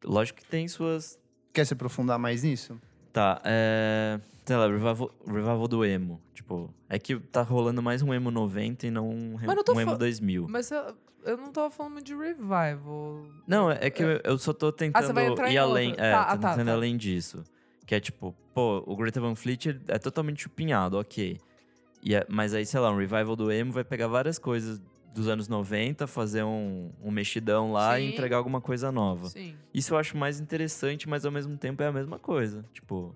Lógico que tem suas. Quer se aprofundar mais nisso? Tá, é. Sei lá, revival, revival do emo. Tipo, é que tá rolando mais um emo 90 e não um, um emo fa- 2000. Mas eu, eu não tava falando de revival. Não, é que eu, eu só tô tentando vai entrar em ir além. outro. É, Tá, tô ah, tá, tentando ir tá. além disso. Que é tipo, pô, o Greta Van Fleet é totalmente chupinhado, ok. E é- mas aí, sei lá, um revival do emo vai pegar várias coisas dos anos 90, fazer um, um mexidão lá e Sim. entregar alguma coisa nova. Sim. Isso eu acho mais interessante, mas ao mesmo tempo é a mesma coisa. Tipo,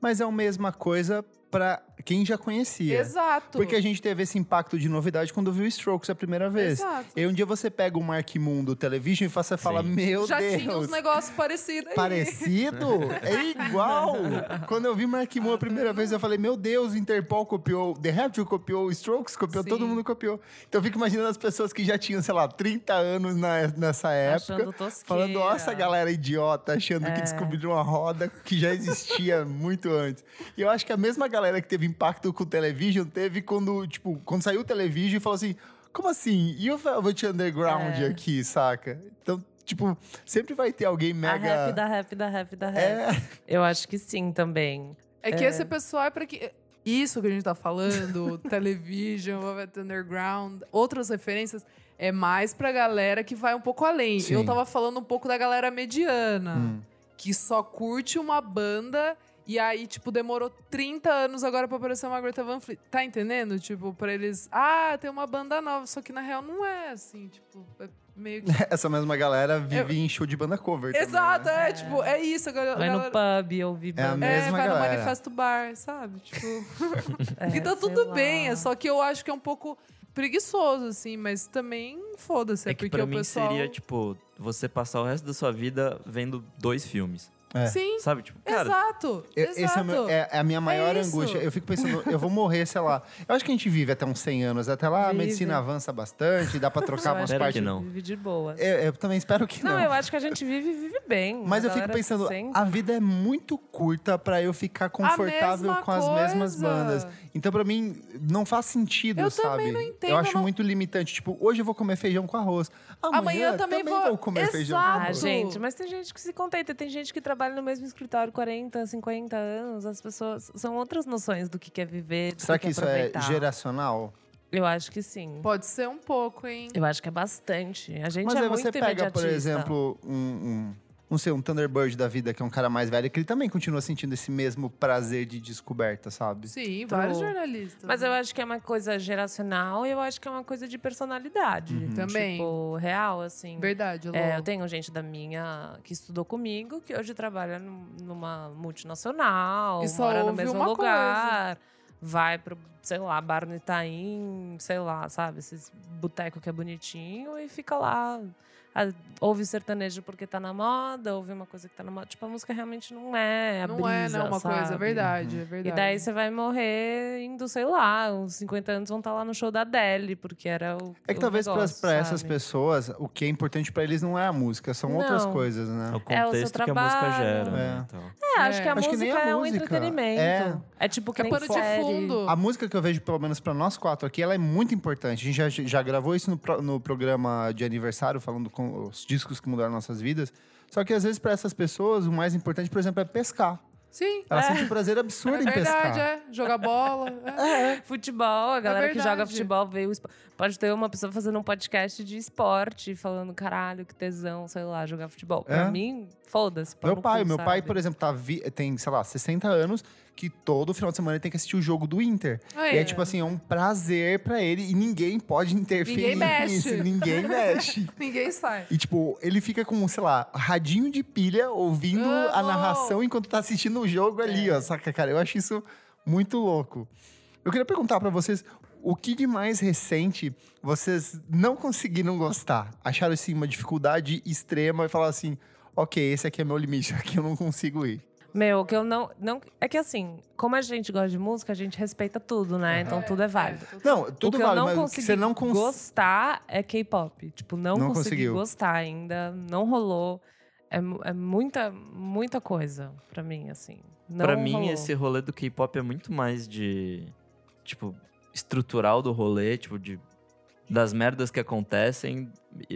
Mas é a mesma coisa pra quem já conhecia. Exato. Porque a gente teve esse impacto de novidade quando viu Strokes a primeira vez. Exato. E um dia você pega o Mark Moon do Television e você fala, Sim. meu Já Deus. tinha uns negócios parecidos aí. Parecido? É igual! Quando eu vi Mark Moon a primeira vez, eu falei, meu Deus, Interpol copiou, The Rapture copiou, Strokes copiou, Sim. todo mundo copiou. Então eu fico imaginando as pessoas que já tinham, sei lá, 30 anos na- nessa época. Achando tosqueira. Falando, nossa, galera idiota, achando que É. descobriram uma roda que já existia muito antes. E eu acho que a mesma galera que teve impacto com o Television teve quando, tipo, quando saiu o Television e falou assim: como assim? E o Velvet Underground É. aqui, saca? Então, tipo, sempre vai ter alguém A mega. rap da rap da rap da rap. É, Eu acho que sim também. É que É. esse pessoal é pra que. Isso que a gente tá falando, television, Velvet Underground, outras referências, é mais pra galera que vai um pouco além. Sim. Eu tava falando um pouco da galera mediana, Hum. que só curte uma banda e aí, tipo, demorou 30 anos agora pra aparecer uma Greta Van Fleet. Tá entendendo? Tipo, pra eles, ah, tem uma banda nova, só que na real não é assim, tipo, é meio que. essa mesma galera vive em show de banda cover. também, Exato, né? é, tipo, é isso. A galera, Vai no pub ouvir É a banda. mesma é, vai galera. no manifesto bar, sabe? Tipo. É, e tá tudo lá. bem, é só que eu acho que é um pouco preguiçoso, assim, mas também foda-se. É, é que porque pra o mim pessoal. seria, tipo, você passar o resto da sua vida vendo dois filmes. É. Sim, Sabe? Tipo, cara, exato. Eu- exato. Esse é, meu- é- é a minha maior isso. angústia. Eu fico pensando, eu vou morrer, sei lá. Eu acho que a gente vive até uns 100 anos. Até lá a Vive. medicina avança bastante, dá pra trocar Eu umas partes. que não. Vive de boa. Eu, eu também espero que não. Não, eu acho que a gente vive e vive bem. Mas A eu fico pensando, a vida é muito curta pra eu ficar confortável com as mesmas bandas. Então, pra mim, não faz sentido, Eu sabe? também não entendo, eu acho não- muito limitante. Tipo, hoje eu vou comer feijão com arroz. Amanhã, Amanhã eu também vou- comer feijão com Exato. Ah, arroz. gente, mas tem gente que se contenta. Tem gente que trabalha no mesmo escritório 40, 50 anos. As pessoas. São outras noções do que quer viver. do Será que que isso é aproveitar. geracional? Eu acho que sim. Pode ser um pouco, hein? Eu acho que é bastante. A gente Mas é aí muito você pega, por exemplo, um, um, não sei, um Thunderbird da vida, que é um cara mais velho, que ele também continua sentindo esse mesmo prazer de descoberta, sabe? Sim, Tô- vários jornalistas. Mas né? eu acho que é uma coisa geracional e eu acho que é uma coisa de personalidade. Uhum. Também. Tipo, real, assim. Verdade, Lô. É, eu tenho gente da minha que estudou comigo, que hoje trabalha num- numa multinacional, E só mora no mesmo uma lugar. vai pro, sei lá, bar no Itaim, sei lá, sabe? Esses boteco que é bonitinho e fica lá. Ah, ouve sertanejo porque tá na moda, ouve uma coisa que tá na moda. Tipo, a música realmente não é a não brisa, é, não, uma coisa, é sabe? verdade, é E verdade. daí você vai morrer indo, sei lá, uns 50 anos vão estar lá no show da Adele, porque era o. É que o talvez negócio, para essas sabe? pessoas, o que é importante pra eles não é a música, são outras Não. coisas, né? É o É o seu contexto que a música gera, né? É. Então. É, acho É. que a Acho que música a é um música. entretenimento. É, tipo que É nem pano de fundo. A música que eu vejo, pelo menos pra nós quatro aqui, ela é muito importante. A gente já, já gravou isso no, no programa de aniversário, falando com os discos que mudaram nossas vidas. Só que às vezes, pra essas pessoas, o mais importante, por exemplo, é pescar. Sim. Ela É. sente um prazer absurdo É em pescar. verdade, é. Jogar bola. é. Futebol, a galera que joga futebol veio. Pode ter uma pessoa fazendo um podcast de esporte, falando, caralho, que tesão, sei lá, jogar futebol. Pra É. mim, foda-se. Meu pai, cu, meu pai, sabe? por exemplo, tá vi- tem, sei lá, 60 anos, que todo final de semana ele tem que assistir o jogo do Inter. Aí, E é tipo assim, é um prazer pra ele e ninguém pode interferir Ninguém mexe. nisso. Ninguém mexe. Ninguém sai. E, tipo, ele fica com, sei lá, radinho de pilha, ouvindo a Amo! narração enquanto tá assistindo o jogo ali, É. ó. Saca, cara? Eu acho isso muito louco. Eu queria perguntar pra vocês, o que de mais recente vocês não conseguiram gostar? Acharam, assim, uma dificuldade extrema e falaram assim, ok, esse aqui é meu limite, aqui eu não consigo ir. Meu, que eu não, não. É que assim, como a gente gosta de música, a gente respeita tudo, né? Então tudo é válido. Não, tudo o que vale, eu não mas o que consegui você não cons... gostar é K-pop. Tipo, não, Não consegui conseguiu. gostar ainda. Não rolou. É, é muita, muita coisa pra mim, assim. Não pra mim, rolou. esse rolê do K-pop é muito mais de. Tipo, estrutural do rolê, tipo, de. Das merdas que acontecem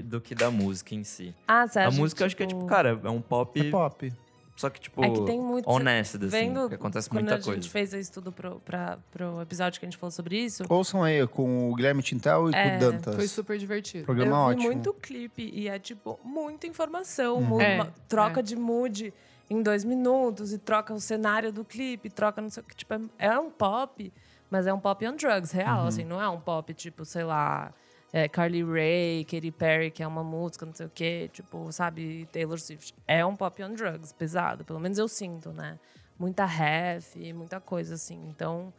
do que da música em si. Ah, você a acha música, eu acho que é tipo, cara, é um pop, É pop. só que, tipo, É que tem muito. honesto, assim. Vendo que acontece quando muita a coisa. gente fez o estudo pro, pra, pro episódio que a gente falou sobre isso, Ouçam aí com o Guilherme Tintel e com É, o Dantas. Foi super divertido. Programa eu vi ótimo. muito clipe e é tipo muita informação, Uhum. É, uma troca é. de mood em dois minutos e troca o cenário do clipe, troca não sei o que, tipo, é, é um pop, mas é um pop on drugs, real, Uhum. assim, não é um pop tipo, sei lá, é, Carly Rae, Katy Perry, que é uma música, não sei o que, tipo, sabe, Taylor Swift. É um pop on drugs, pesado, pelo menos eu sinto, né? Muita ref, muita coisa assim. Então,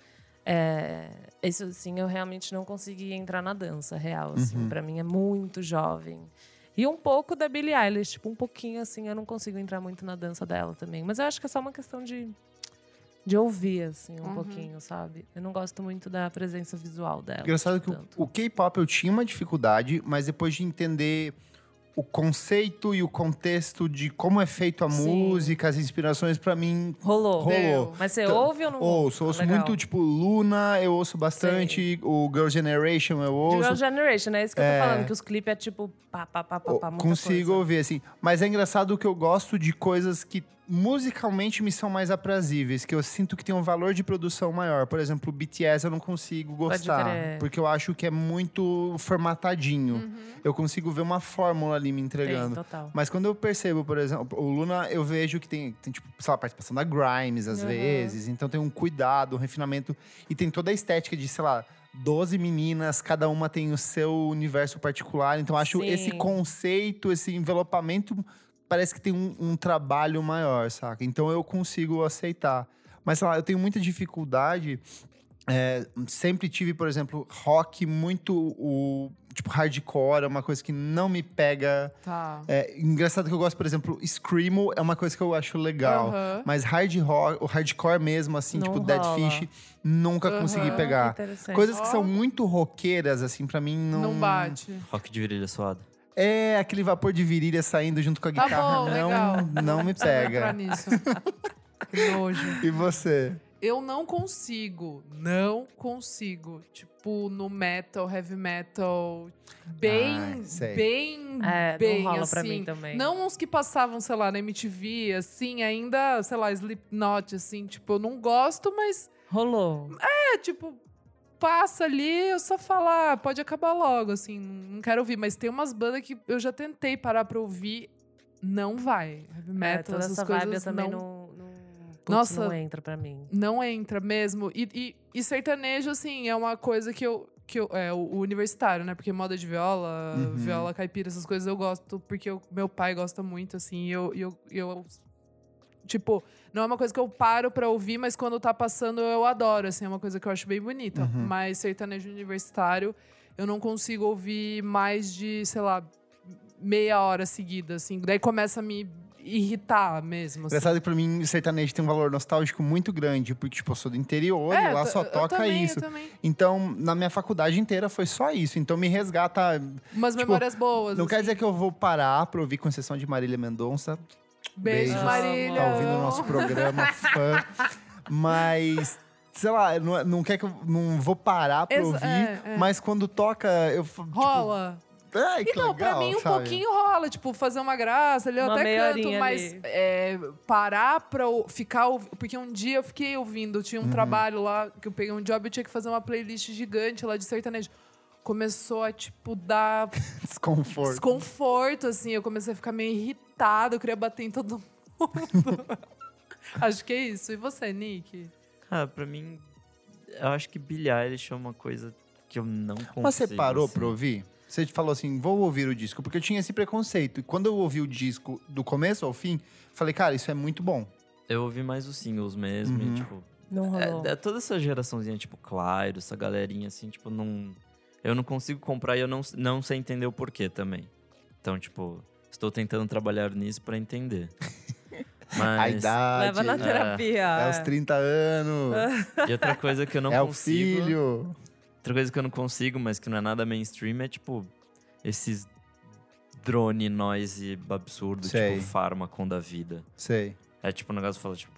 é, isso assim, eu realmente não consegui entrar na dança real, assim. Uhum. Pra mim é muito jovem. E um pouco da Billie Eilish, tipo, um pouquinho assim, eu não consigo entrar muito na dança dela também. Mas eu acho que é só uma questão de, de ouvir, assim, um Uhum. pouquinho, sabe? Eu não gosto muito da presença visual dela. Engraçado que o- tanto. o, K-pop eu tinha uma dificuldade, mas depois de entender o conceito e o contexto de como é feito a Sim. música, as inspirações, pra mim, Rolou. rolou. Mas você Então, ouve ou não ouço. Ouço Legal. muito, tipo, Luna, eu ouço bastante. O Girl Generation eu ouço. Girl Generation, é isso que eu É. tô falando, que os clipes é tipo pá, pá, pá, pá, O- pá, muita consigo coisa. ouvir, assim. Mas é engraçado que eu gosto de coisas que musicalmente me são mais aprazíveis, que eu sinto que tem um valor de produção maior. Por exemplo, o BTS eu não consigo gostar, porque eu acho que é muito formatadinho. Eu consigo ver uma fórmula ali me Tem, entregando. total. Mas quando eu percebo, por exemplo, o Luna, eu vejo que tem, tem tipo, sei lá, participação da Grimes, às Uhum. vezes. Então tem um cuidado, um refinamento. E tem toda a estética de, sei lá, 12 meninas, cada uma tem o seu universo particular. Então acho Sim. esse conceito, esse envelopamento, parece que tem um, um trabalho maior, saca? Então eu consigo aceitar. Mas, sei lá, eu tenho muita dificuldade. é, sempre tive, por exemplo, rock muito o. Tipo, hardcore é uma coisa que não me pega Tá. é, engraçado que eu gosto, por exemplo, Screamo é uma coisa que eu acho legal. Mas hard rock, o hardcore mesmo, assim, Não tipo Dead rola. Fish, nunca consegui pegar. Coisas que são muito roqueiras, assim, pra mim não. Não bate. Rock de virilha suada. É aquele vapor de virilha saindo junto com a Tá guitarra. bom, legal. não, não me pega. nisso. que nojo. E você? Eu não consigo, não consigo. Tipo, no metal, heavy metal, bem, Ai, bem, É, bem, não rola assim. pra mim também. Não uns que passavam, sei lá, na MTV, assim, ainda, sei lá, Slipknot, assim. Tipo, eu não gosto, mas Rolou. é, tipo, passa ali, eu só falar, ah, pode acabar logo, assim, não quero ouvir. Mas tem umas bandas que eu já tentei parar pra ouvir, não vai. Heavy É, metal, toda essas essa coisas vibe eu também não, não, não, putz, Nossa. não entra pra mim. não entra mesmo. E, e, e sertanejo, assim, é uma coisa que eu. Que eu é, o, o universitário, né? Porque moda de viola, Uhum. viola caipira, essas coisas eu gosto, porque eu- meu pai gosta muito, assim, e eu, eu, e eu tipo, não é uma coisa que eu paro pra ouvir, mas quando tá passando eu adoro, assim, é uma coisa que eu acho bem bonita. Uhum. Mas sertanejo universitário, eu não consigo ouvir mais de, sei lá, meia hora seguida, assim. Daí começa a me irritar mesmo. Assim. Engraçado que pra mim sertanejo tem um valor nostálgico muito grande, porque, tipo, eu sou do interior e É, lá eu só toca também, isso. Então, na minha faculdade inteira foi só isso. Então, me resgata. Umas Tipo, memórias boas. Não quer assim. dizer que eu vou parar pra ouvir, com exceção de Marília Mendonça. Beijo, Beijos. Marília. Tá ouvindo o nosso programa, fã. Mas, sei lá, não, não quer que eu não vou parar pra Exa- ouvir, é, é. mas quando toca, eu. Tipo, Rola. ai, que Então, legal, pra mim, um sabe? pouquinho rola. Tipo, fazer uma graça ali, eu Uma até canto, mas é, parar pra ficar ouvindo. Porque um dia eu fiquei ouvindo, tinha Uhum. um trabalho lá, que eu peguei um job e eu tinha que fazer uma playlist gigante lá de sertanejo. Começou a, tipo, dar Desconforto. desconforto, assim. Eu comecei a ficar meio irritada, eu queria bater em todo mundo. Acho que é isso. E você, Nick? Ah, pra mim, eu acho que Billie Eilish é uma coisa que eu não consigo. Mas você parou assim. pra ouvir? Você falou assim, vou ouvir o disco, porque eu tinha esse preconceito. E quando eu ouvi o disco do começo ao fim, falei, cara, isso é muito bom. Eu ouvi mais os singles mesmo, Uhum. e, tipo... Não rolou. É, é toda essa geraçãozinha, tipo, Clairo, essa galerinha, assim, tipo, não... Eu não consigo comprar e eu não, não sei entender o porquê também. Então, tipo, estou tentando trabalhar nisso pra entender. Mas... A idade, Leva na é. terapia. é os 30 anos, E outra coisa que eu não é o consigo... filho. Outra coisa que eu não consigo, mas que não é nada mainstream, é, tipo, esses drone noise absurdo, Sei. tipo, Pharmacon da vida. Sei. É tipo um negócio que fala, tipo,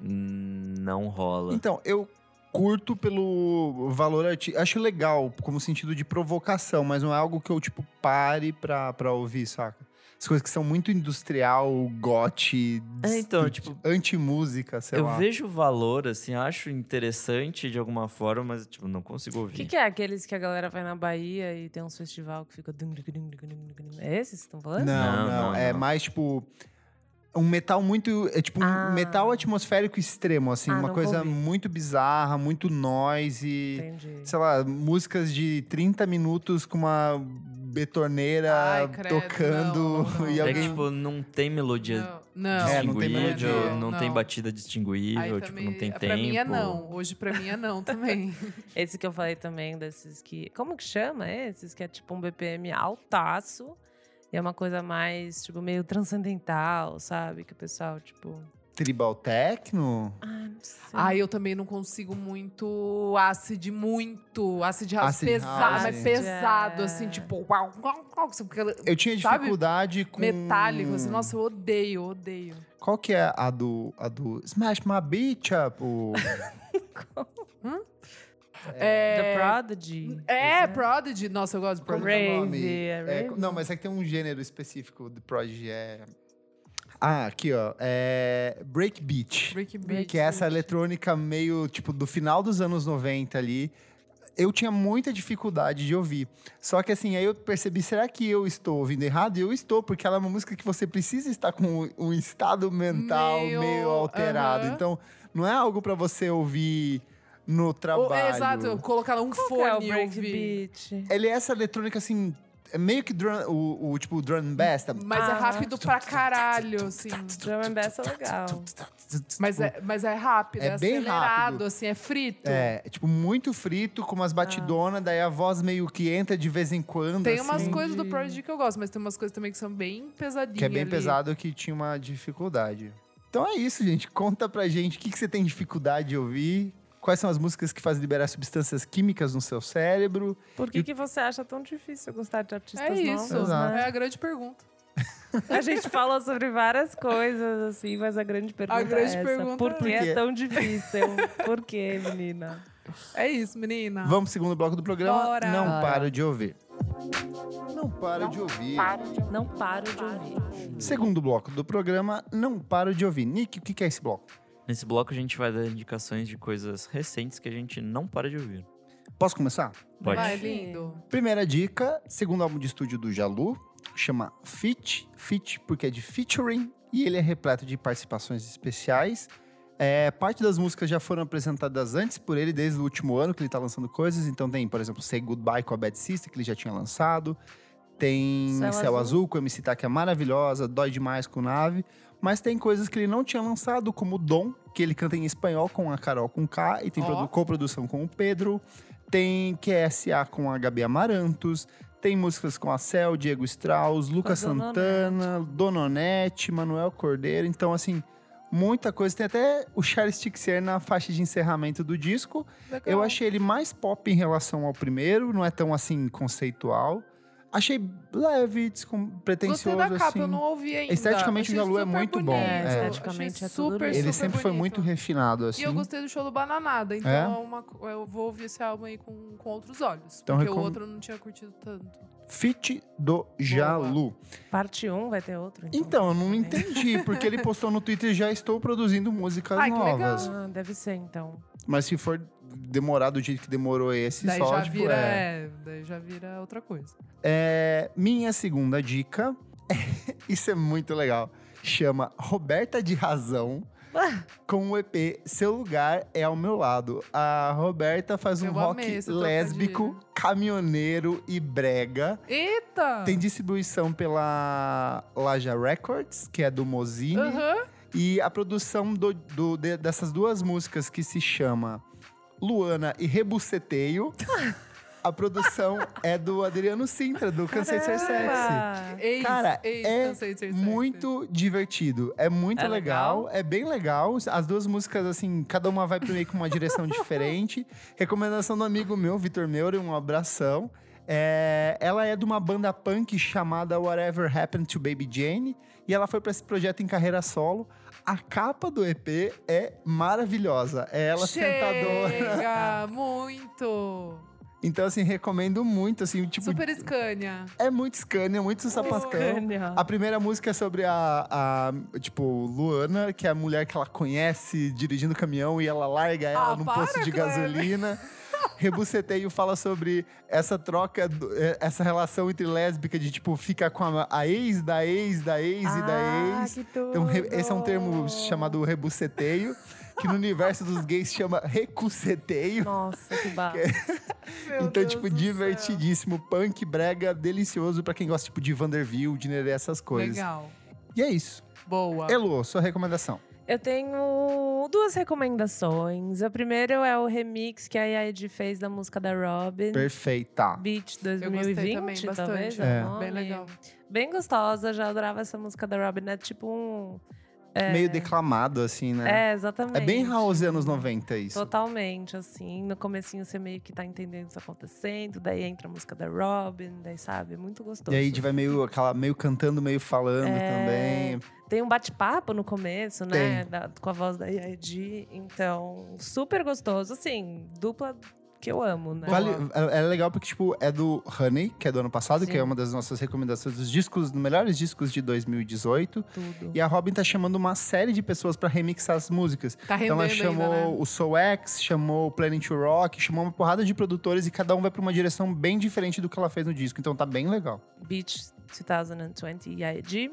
"Hum, não rola. Então, eu curto pelo valor artístico. Acho legal, como sentido de provocação, mas não é algo que eu, tipo, pare pra, pra ouvir, saca? As coisas que são muito industrial, gote, É, então, tipo, anti-música, sei eu lá. vejo valor, assim, acho interessante de alguma forma, mas, tipo, não consigo O ouvir. que, que é aqueles que a galera vai na Bahia e tem uns festival que fica. É esses que estão falando? Não, não, Não, não, É mais, tipo, um metal muito. É tipo Ah. um metal atmosférico extremo, assim. Ah, uma coisa vou ouvir. muito bizarra, muito noise. Entendi. Sei lá, músicas de 30 minutos com uma betoneira Ai, credo, tocando não, não. e É alguém. que, tipo, não tem melodia Não, não. É, não tem melodia. não, tem Não. batida distinguível, tipo, não tem pra tempo. mim é não. Hoje pra mim é não também. Esse que eu falei também, desses que. Como que chama esses? Que é tipo um BPM altaço. E é uma coisa mais, tipo, meio transcendental, sabe? Que o pessoal, tipo. Tribal techno? Ah, não sei. Ai, eu também não consigo muito acid, muito. Acid house Acid pesado, house. mas pesado, É. assim, tipo, uau, uau, uau, Eu tinha Sabe? dificuldade com. metálico, assim, nossa, eu odeio, odeio. Qual que é a do, a do Smash My Beach Up? O... É, The Prodigy. é, né? Prodigy. Nossa, eu gosto de Prodigy. é Rave, nome? é É, não, mas é que tem um gênero específico do Prodigy. É... Ah, aqui, ó. É Breakbeat. Break Break Beat. Que é essa eletrônica meio, tipo, do final dos anos 90 ali. Eu tinha muita dificuldade de ouvir. Só que assim, aí eu percebi, será que eu estou ouvindo errado? E eu estou, porque ela é uma música que você precisa estar com um estado mental meio, Meio, alterado. aham. Então, não é algo pra você ouvir no Ou- trabalho. exato, colocar um Qual que é o fone ouvir. Ele é essa eletrônica, assim, é meio que drum, o, o tipo drum and bass. tá? Mas é Ah. rápido pra caralho, assim. Drum and bass é legal. Mas é, mas é rápido, É é, bem acelerado, rápido. assim, é frito. É, tipo, muito frito, com umas batidonas, daí a voz meio que entra de vez em quando. Tem umas assim, coisas do Prodigy que eu gosto, mas tem umas coisas também que são bem pesadinhas. Que é bem ali. pesado que tinha uma dificuldade. Então é isso, gente. Conta pra gente o que, que você tem dificuldade de ouvir. Quais são as músicas que fazem liberar substâncias químicas no seu cérebro? Por que, que você acha tão difícil gostar de artistas É isso, novos, né? é a grande pergunta. A gente fala sobre várias coisas, assim, mas a grande pergunta grande é essa. pergunta Por é- que é tão difícil? Por que, menina? É isso, menina. Vamos pro segundo bloco do programa. Bora. Não Bora. paro de ouvir. Não paro de ouvir. Não paro de ouvir. Segundo bloco do programa, não paro de ouvir. Nick, o que é esse bloco? Nesse bloco a gente vai dar indicações de coisas recentes que a gente não para de ouvir. Posso começar? Pode. Vai, lindo. Primeira dica, segundo álbum de estúdio do Jalu, chama Fit, Fit porque é de featuring e ele é repleto de participações especiais. É, parte das músicas já foram apresentadas antes por ele, desde o último ano que ele tá lançando coisas. Então tem, por exemplo, Say Goodbye com a Bad Sister, que ele já tinha lançado. Tem Céu Céu, Azul. Azul. com a MC Tá, que é maravilhosa. Dói Demais com Nave. Mas tem coisas que ele não tinha lançado, como Dom, que ele canta em espanhol com a Carol com K e tem produ- coprodução com o Pedro. Tem QSA com a Gabi Amarantos. Tem músicas com a Cel, Diego Strauss, Lucas Santana, Dononete, Manuel Cordeiro. Então, assim, muita coisa. Tem até o Charles Tixier na faixa de encerramento do disco. Legal. Eu achei ele mais pop em relação ao primeiro, não é tão assim conceitual. Achei leve, despretensioso, Gostei da capa, assim. eu não ouvi ainda. Esteticamente, Achei o Jalu é super muito bom. bonito. É. Esteticamente é super, lindo. Ele super sempre foi bonito. muito refinado, assim. E eu gostei do show do Bananada, então É? é uma- eu vou ouvir esse álbum aí com, com outros olhos. Então porque recom- o outro eu não tinha curtido tanto. Fit do Jalu. Parte 1 vai ter outro? Então, Então, eu não entendi, porque ele postou no Twitter já estou produzindo músicas Ai, que legal. novas. Ah, deve ser, então. Mas se for demorar do jeito que demorou esse, daí só, já tipo, vira, é. é, daí já vira outra coisa. É, minha segunda dica, isso é muito legal, chama Roberta de Razão, Ah, com o EP Seu Lugar é ao Meu Lado. A Roberta faz um rock lésbico, caminhoneiro e brega. Eita! Tem distribuição pela Laja Records, que é do Mozini. Aham. E a produção do- do- de- dessas duas músicas que se chama Luana e Rebuceteio. a produção é do Adriano Sintra, do Cansei de Ser Sexy. Ex, Cara, ex, é cansei de ser sexy. Muito divertido. É muito É legal, legal? É bem legal. As duas músicas, assim, cada uma vai meio com uma direção diferente. Recomendação do amigo meu, Vitor Meure, um abração. É, ela é de uma banda punk chamada Whatever Happened to Baby Jane. E ela foi para esse projeto em carreira solo. A capa do EP é maravilhosa. É ela sentadora. Chega, muito. Então, assim, recomendo muito, assim, tipo... Super Scania. É muito Scania, muito sapatão. Scania. A primeira música é sobre a, a, tipo, Luana, que é a mulher que ela conhece dirigindo caminhão e ela larga ela Ah, num para, posto de Cleber. gasolina. Rebuceteio fala sobre essa troca, eh, essa relação entre lésbica de, tipo, ficar com a, a ex da ex da ex e da Ah, ex. que tudo! Então, esse é um termo chamado rebuceteio, que no universo dos gays chama recuceteio. Nossa, que barra. Meu Então, Deus tipo, do céu. divertidíssimo, punk, brega, delicioso pra quem gosta, tipo, de Vanderbilt, de Nerê, essas coisas. Legal. E é isso. Boa. Elo, sua recomendação. Eu tenho duas recomendações. A primeira é o remix que a Yaed fez da música da Robin. Perfeita. Beach Eu gostei 2020, também, bastante. talvez. É. Bem legal. Bem gostosa, já adorava essa música da Robin. É tipo um. É, Meio declamado, assim, né? É, exatamente. É bem house anos 90 isso. Totalmente, assim. No comecinho você meio que tá entendendo o que tá acontecendo, daí entra a música da Robin, daí sabe, muito gostoso. E aí a gente vai meio, aquela, meio cantando, meio falando É. também. Tem um bate-papo no começo, né? Da- com a voz da Yaedi. Então, super gostoso. Assim, dupla que eu amo, né? Vale, é, é legal porque, tipo, é do Honey, que é do ano passado, que Sim. é uma das nossas recomendações dos discos, dos melhores discos de 2018. Tudo. E a Robin tá chamando uma série de pessoas pra remixar as músicas. Tá Então ela chamou ainda, né? o Soul X, chamou o Planet Rock, chamou uma porrada de produtores e cada um vai pra uma direção bem diferente do que ela fez no disco. Então tá bem legal. Beach 2020 Yaedi.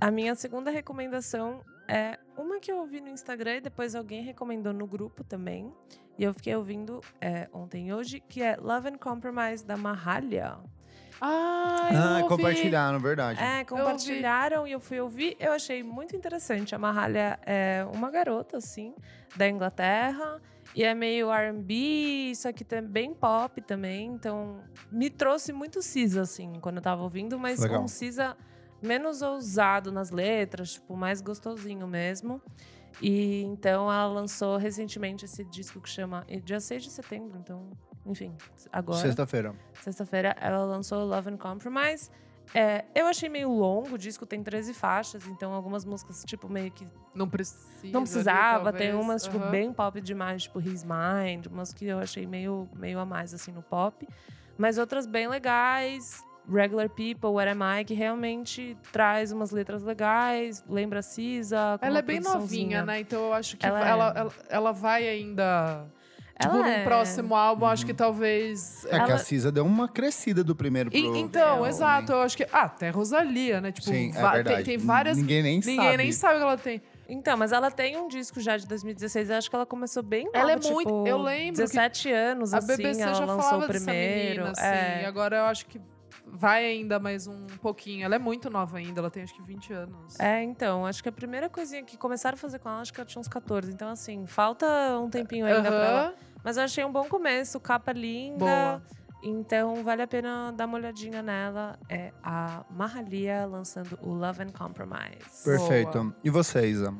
A minha segunda recomendação é uma que eu ouvi no Instagram e depois alguém recomendou no grupo também. E eu fiquei ouvindo é, ontem e hoje, que é Love and Compromise da Mahalia. Ah, eu Ah, compartilharam, verdade. É, compartilharam e eu fui ouvir. Eu achei muito interessante. A Mahalia é uma garota, assim, da Inglaterra. E é meio R&B, só que tem bem pop também. Então, me trouxe muito Cisa, assim, quando eu tava ouvindo. Mas Legal. com Cisa menos ousado nas letras, tipo, mais gostosinho mesmo. E então, ela lançou recentemente esse disco que chama... Dia 6 de setembro, então... Enfim, agora Sexta-feira. sexta-feira, ela lançou Love and Compromise. É, eu achei meio longo, o disco tem 13 faixas, então algumas músicas, tipo, meio que Não precisa. não precisava. ali, tem umas, tipo, bem pop demais, tipo His Mind, umas que eu achei meio, meio a mais, assim, no pop. Mas outras bem legais. Regular People, What Am I, que realmente traz umas letras legais, lembra Cisa. Ela é bem novinha, né? Então eu acho que Ela ela, é. ela, ela, vai ainda. Tipo, Ela num é. próximo álbum, acho que talvez. É que Ela- a Cisa deu uma crescida do primeiro pro... E- então, pro exato, álbum, eu acho que. Ah, até Rosalia, né? Tipo, Sim, é verdade. tem, tem várias. Ninguém nem Ninguém sabe. nem sabe o que ela tem. Então, mas ela tem um disco já de 2016. Eu acho que ela começou bem nova, Ela é tipo, muito- eu lembro que 17 anos, A assim, BBC ela já lançou falava o dessa primeiro. menina, assim. é. E agora eu acho que vai ainda mais um pouquinho. Ela é muito nova ainda, ela tem acho que 20 anos. É, então, acho que a primeira coisinha que começaram a fazer com ela, acho que ela tinha uns 14. Então, assim, falta um tempinho ainda pra ela. Mas eu achei um bom começo, capa linda. Boa. Então, vale a pena dar uma olhadinha nela. É a Mahalia lançando o Love and Compromise. Perfeito. E você, Isa?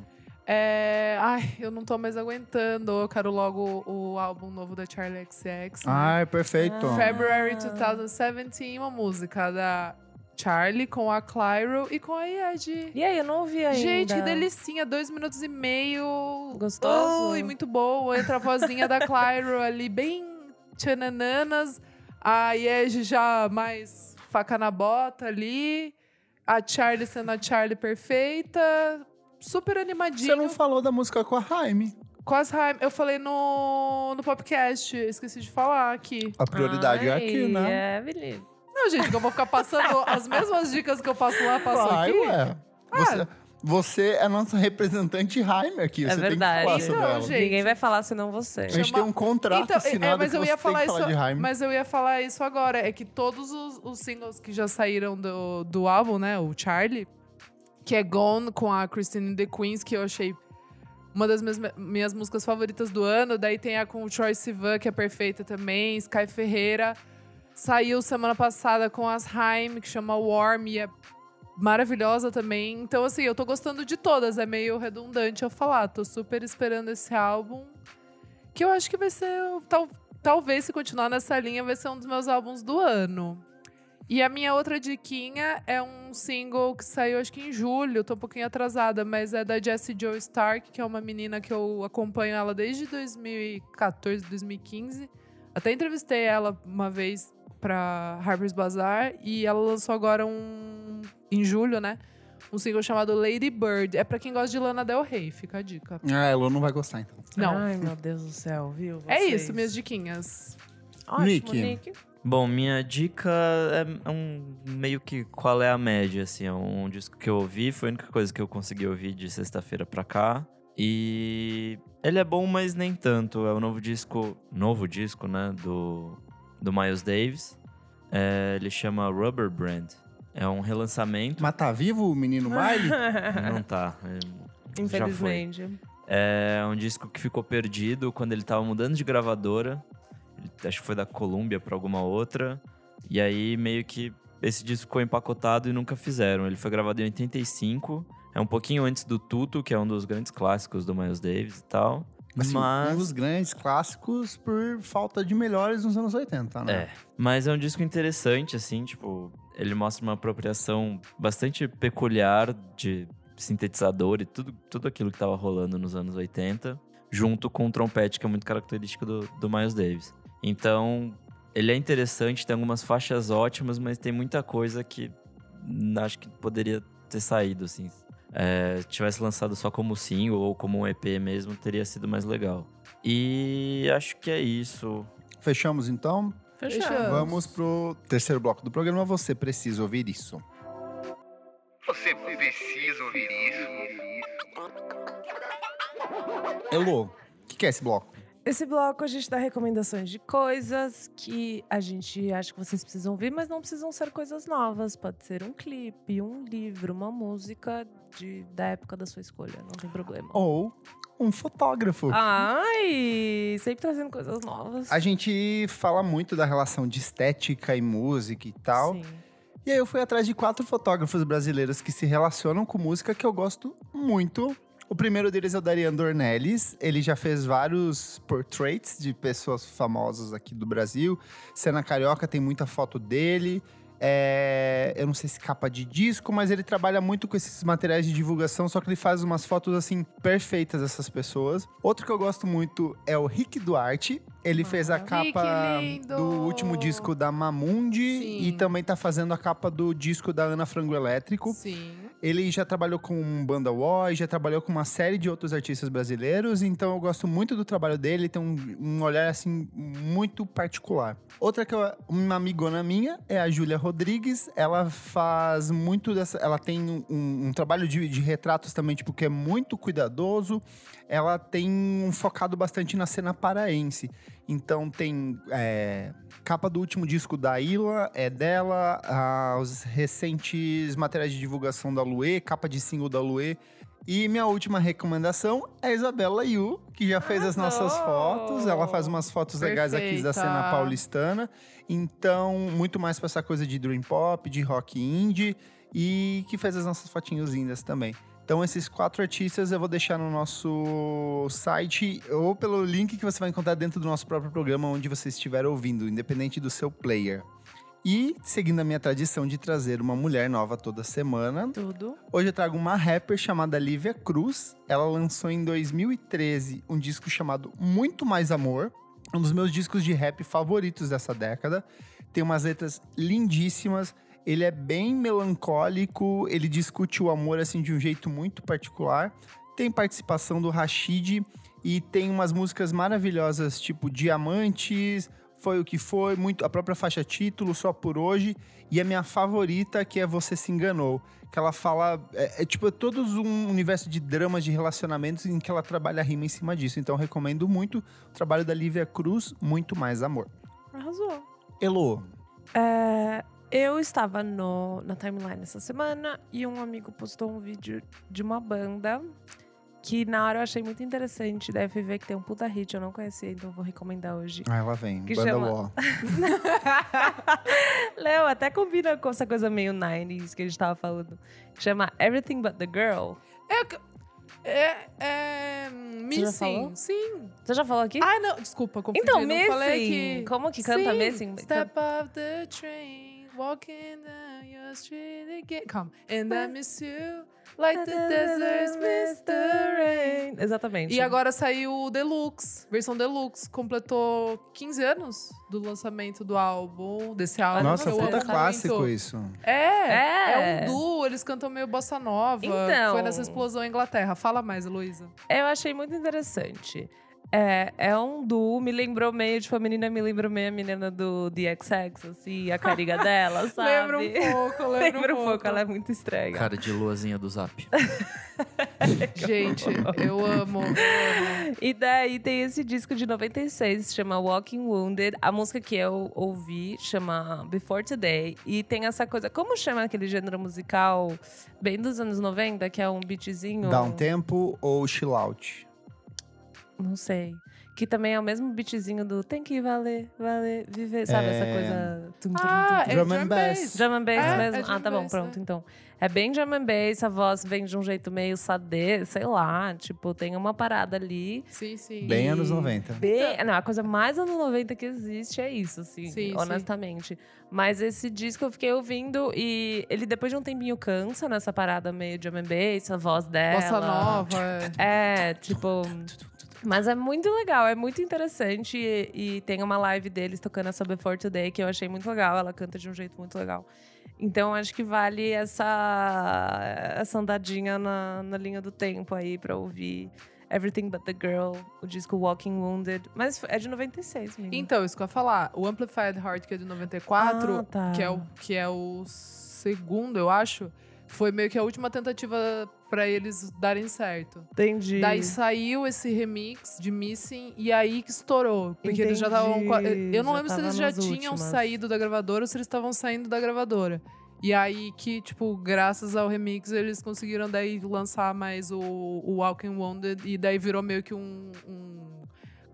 É... Ai, eu não tô mais aguentando. Eu quero logo o álbum novo da Charlie XX. né? Ai, perfeito. Ah. February 2017, uma música da Charlie com a Clyro e com a Yed. E aí, eu não ouvi ainda. Gente, que delicinha, dois minutos e meio. Gostoso. Ui, muito boa. Entra a vozinha da Clyro ali, bem tchanananas. A Yej já mais faca na bota ali. A Charlie sendo a Charlie perfeita. Super animadinho. Você não falou da música com a Jaime. Com as Haim- Eu falei no, no podcast, esqueci de falar aqui. A prioridade é aqui, né? É, Felipe. Não, gente, que eu vou ficar passando as mesmas dicas que eu passo lá, passo Vai, aqui. ué. Você, você é a nossa representante Jaime aqui. É você verdade. tem que falar sobre Então, ela. gente. Ninguém vai falar senão você. A gente Chama- tem um contrato Então, assinado é, mas que eu você ia tem falar que isso, falar de Jaime. mas eu ia falar isso agora, é que todos os, os singles que já saíram do, do álbum, né, o Charlie, que é Gone com a Christine the Queens, que eu achei uma das minhas, minhas músicas favoritas do ano, daí tem a com o Troy Sivan, que é perfeita também, Sky Ferreira, saiu semana passada com as Haim, que chama Warm, e é maravilhosa também. Então, assim, eu tô gostando de todas. É meio redundante eu falar. Tô super esperando esse álbum. Que eu acho que vai ser. Tal, talvez, se continuar nessa linha, vai ser um dos meus álbuns do ano. E a minha outra diquinha é um single que saiu, acho que em julho. Tô um pouquinho atrasada, mas é da Jessie Joe Stark, que é uma menina que eu acompanho ela desde 2014, 2015. Até entrevistei ela uma vez pra Harper's Bazaar e ela lançou agora um em julho, né? Um single chamado Lady Bird. É pra quem gosta de Lana Del Rey, fica a dica. Ah, Elo não vai gostar, então. Não. Ai, meu Deus do céu, viu? é Vocês. isso, minhas diquinhas. Ótimo, Nick. Nick. Bom, minha dica é um meio que qual é a média, assim. É um disco que eu ouvi, foi a única coisa que eu consegui ouvir de sexta-feira pra cá. E ele é bom, mas nem tanto. É o novo disco, novo disco, né, do, do Miles Davis. É, ele chama Rubber Brand. É um relançamento. Mas tá vivo o menino Miley? Não tá. é, já foi. Infelizmente. É um disco que ficou perdido quando ele tava mudando de gravadora. Acho que foi da Columbia pra alguma outra. E aí meio que esse disco ficou empacotado e nunca fizeram. Ele foi gravado em 85. É um pouquinho antes do Tuto, que é um dos grandes clássicos do Miles Davis e tal. Assim, Mas. Um dos grandes clássicos por falta de melhores nos anos 80, né? É. Mas é um disco interessante, assim, tipo, ele mostra uma apropriação bastante peculiar de sintetizador e tudo, tudo aquilo que tava rolando nos anos 80, junto com o trompete, que é muito característico do, do Miles Davis. Então, ele é interessante, tem algumas faixas ótimas, mas tem muita coisa que acho que poderia ter saído, assim. É, tivesse lançado só como single ou como um EP mesmo, teria sido mais legal. E acho que é isso. Fechamos então? Fechamos. Fechamos. Vamos pro terceiro bloco do programa. Você precisa ouvir isso. Você precisa ouvir isso. Elô, o que, que é esse bloco? Esse bloco a gente dá recomendações de coisas que a gente acha que vocês precisam ouvir, mas não precisam ser coisas novas. Pode ser um clipe, um livro, uma música de, da época da sua escolha. Não tem problema. Ou um fotógrafo. Ai, sempre trazendo coisas novas. A gente fala muito da relação de estética e música e tal. Sim. E aí eu fui atrás de quatro fotógrafos brasileiros que se relacionam com música que eu gosto muito. O primeiro deles é o Darian Dornelles. Ele já fez vários portraits de pessoas famosas aqui do Brasil. Cena Carioca tem muita foto dele. É, eu não sei se capa de disco, mas ele trabalha muito com esses materiais de divulgação, só que ele faz umas fotos assim perfeitas dessas pessoas. Outro que eu gosto muito é o Rick Duarte. Ele fez a capa do último disco da Mamundi Sim. e também tá fazendo a capa do disco da Ana Frango Elétrico. Sim. Ele já trabalhou com Banda Boy, já trabalhou com uma série de outros artistas brasileiros, então eu gosto muito do trabalho dele, ele tem um, um olhar assim muito particular. Outra que eu, uma amigona minha é a Júlia Rodrigues, ela faz muito dessa, ela tem um, um trabalho de, de retratos também, tipo, que é muito cuidadoso, ela tem um focado bastante na cena paraense. Então tem é, capa do último disco da Ila, é dela, ah, os recentes materiais de divulgação da Luê, capa de single da Luê. E minha última recomendação é a Isabela Yu, que já fez as nossas Arrasou! fotos. Ela faz umas fotos legais aqui da cena Perfeita. paulistana. Então, muito mais pra essa coisa de dream pop, de rock indie e que fez as nossas fotinhos lindas também. Então, esses quatro artistas eu vou deixar no nosso site ou pelo link que você vai encontrar dentro do nosso próprio programa, onde você estiver ouvindo, independente do seu player. E, seguindo a minha tradição de trazer uma mulher nova toda semana, Tudo. Hoje eu trago uma rapper chamada Lívia Cruz. Ela lançou em 2013 um disco chamado Muito Mais Amor, um dos meus discos de rap favoritos dessa década. Tem umas letras lindíssimas. Ele é bem melancólico, ele discute o amor assim de um jeito muito particular. Tem participação do Rashid e tem umas músicas maravilhosas, tipo Diamantes, Foi o que foi, muito a própria faixa título, Só por hoje, e a minha favorita que é Você se enganou, que ela fala é, é tipo é todo um universo de dramas de relacionamentos em que ela trabalha a rima em cima disso. Então recomendo muito o trabalho da Lívia Cruz, muito mais amor. Arrasou. Elo, É, eu estava no, na timeline essa semana e um amigo postou um vídeo de uma banda que na hora eu achei muito interessante. Fui ver que tem um puta hit, eu não conhecia, então eu vou recomendar hoje. ah, ela vem, Que banda chama- Wall. Léo, até combina com essa coisa meio 90s que a gente tava falando. Que chama Everything But The Girl. É, é. já falou? Missing. Sim. Você já falou aqui? Ah, não. Desculpa, confundi. então, Missing. falei que... Como que canta Sim. Missing? Step off the train, walking down your street again. Calma. And I miss you like the deserts miss the rain. Exatamente. E agora saiu o Deluxe, versão Deluxe. Completou 15 anos do lançamento do álbum, desse álbum. Nossa, puta amo clássico isso. É, é, É. um duo, eles cantam meio bossa nova. Então. Foi nessa explosão em Inglaterra. Fala mais, Heloísa. Eu achei muito interessante. É, é um duo, me lembrou meio, tipo, a menina me lembrou meio a menina do The XX, assim, a cariga dela, sabe? Lembra um pouco, lembra, Lembra um pouco, ela é muito estranha. Cara de luazinha do zap. Gente, eu amo, eu amo. E daí tem esse disco de 96, se chama Walking Wounded. A música que eu ouvi chama Before Today. E tem essa coisa, como chama aquele gênero musical bem dos anos 90, que é um beatzinho? Dá um tempo ou chill out? Não sei. Que também é o mesmo beatzinho do tem que valer, valer, viver. Sabe essa É. coisa? Tum, tum, Ah, tum, é Drum and bass. Drum and bass É, mesmo? é ah, tá bom, bass, pronto, é. então. É bem drum and bass, a voz vem de um jeito meio sadê, sei lá. Tipo, tem uma parada ali. Sim, sim. Bem anos 90. Bem, não, a coisa mais anos 90 que existe é isso, assim, Sim, sim. honestamente. Mas esse disco eu fiquei ouvindo e ele depois de um tempinho cansa nessa parada meio drum and bass, a voz dela. Bossa nova. é. É, tipo. Mas é muito legal, é muito interessante. E, e tem uma live deles tocando essa Before Today que eu achei muito legal. Ela canta de um jeito muito legal. Então acho que vale essa, essa andadinha na, na linha do tempo aí pra ouvir Everything But the Girl, o disco Walking Wounded. Mas é de 96, menina. Então, isso que eu ia falar. O Amplified Heart, que é de 94, Ah, tá. que, é o, que é o segundo, eu acho, foi meio que a última tentativa pra eles darem certo. Entendi. Daí saiu esse remix de Missing e aí que estourou. Porque eles já estavam. Entendi, Eu não já lembro se eles já tinham últimas. saído da gravadora ou se eles estavam saindo da gravadora. E aí que, tipo, graças ao remix, eles conseguiram daí lançar mais o, o Walking Wounded e daí virou meio que um, um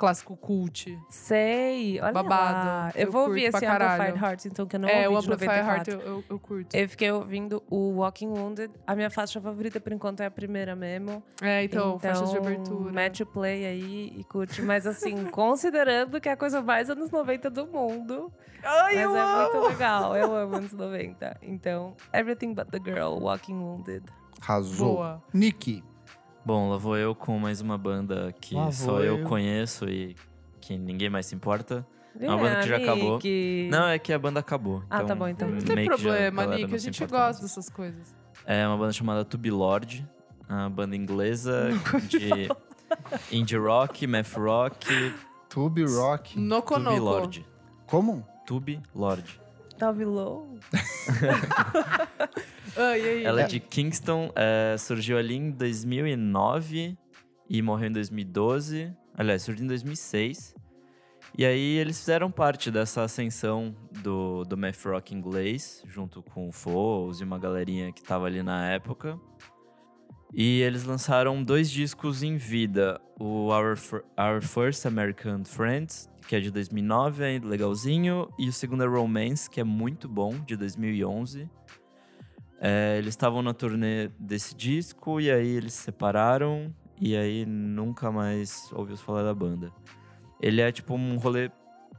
clássico cult. Sei, olha Babado. lá. Eu, Eu vou ouvir esse. Amplified Hearts, então, que eu não é, o ouvi de Amplified Heart 94. eu, eu, eu curto. Eu fiquei ouvindo o Walking Wounded. A minha faixa favorita, por enquanto, é a primeira mesmo. É, então, faixas de abertura. Mete o play aí e curte. Mas assim, considerando que é a coisa mais anos 90 do mundo. Ai, mas eu é amo! muito legal. Eu amo anos 90. Então, Everything But The Girl, Walking Wounded. Arrasou. Boa. Nick, Bom, lá vou eu com mais uma banda que Lá só eu eu. conheço e que ninguém mais se importa. É uma banda que já acabou. Nick. Não, é que a banda acabou. Ah, tá bom, então. Não tem já problema, galera Nick. A gente gosta mais. dessas coisas. É uma banda chamada To Be Lord, uma banda inglesa de indie rock, math rock, Tube Rock. No To Be Conoco. Lord. Como? To Be Lord. Tove Low? Ela é de Kingston, é, surgiu ali em 2009 e morreu em 2012. Aliás, surgiu em 2006. E aí eles fizeram parte dessa ascensão do, do math rock inglês, junto com o Foles e uma galerinha que tava ali na época. E eles lançaram dois discos em vida. O Our, Our First American Friends, que é de 2009, é legalzinho. E o segundo é Romance, que é muito bom, de 2011. É, eles estavam na turnê desse disco e aí eles se separaram. E aí nunca mais ouviu falar da banda. Ele é tipo um rolê...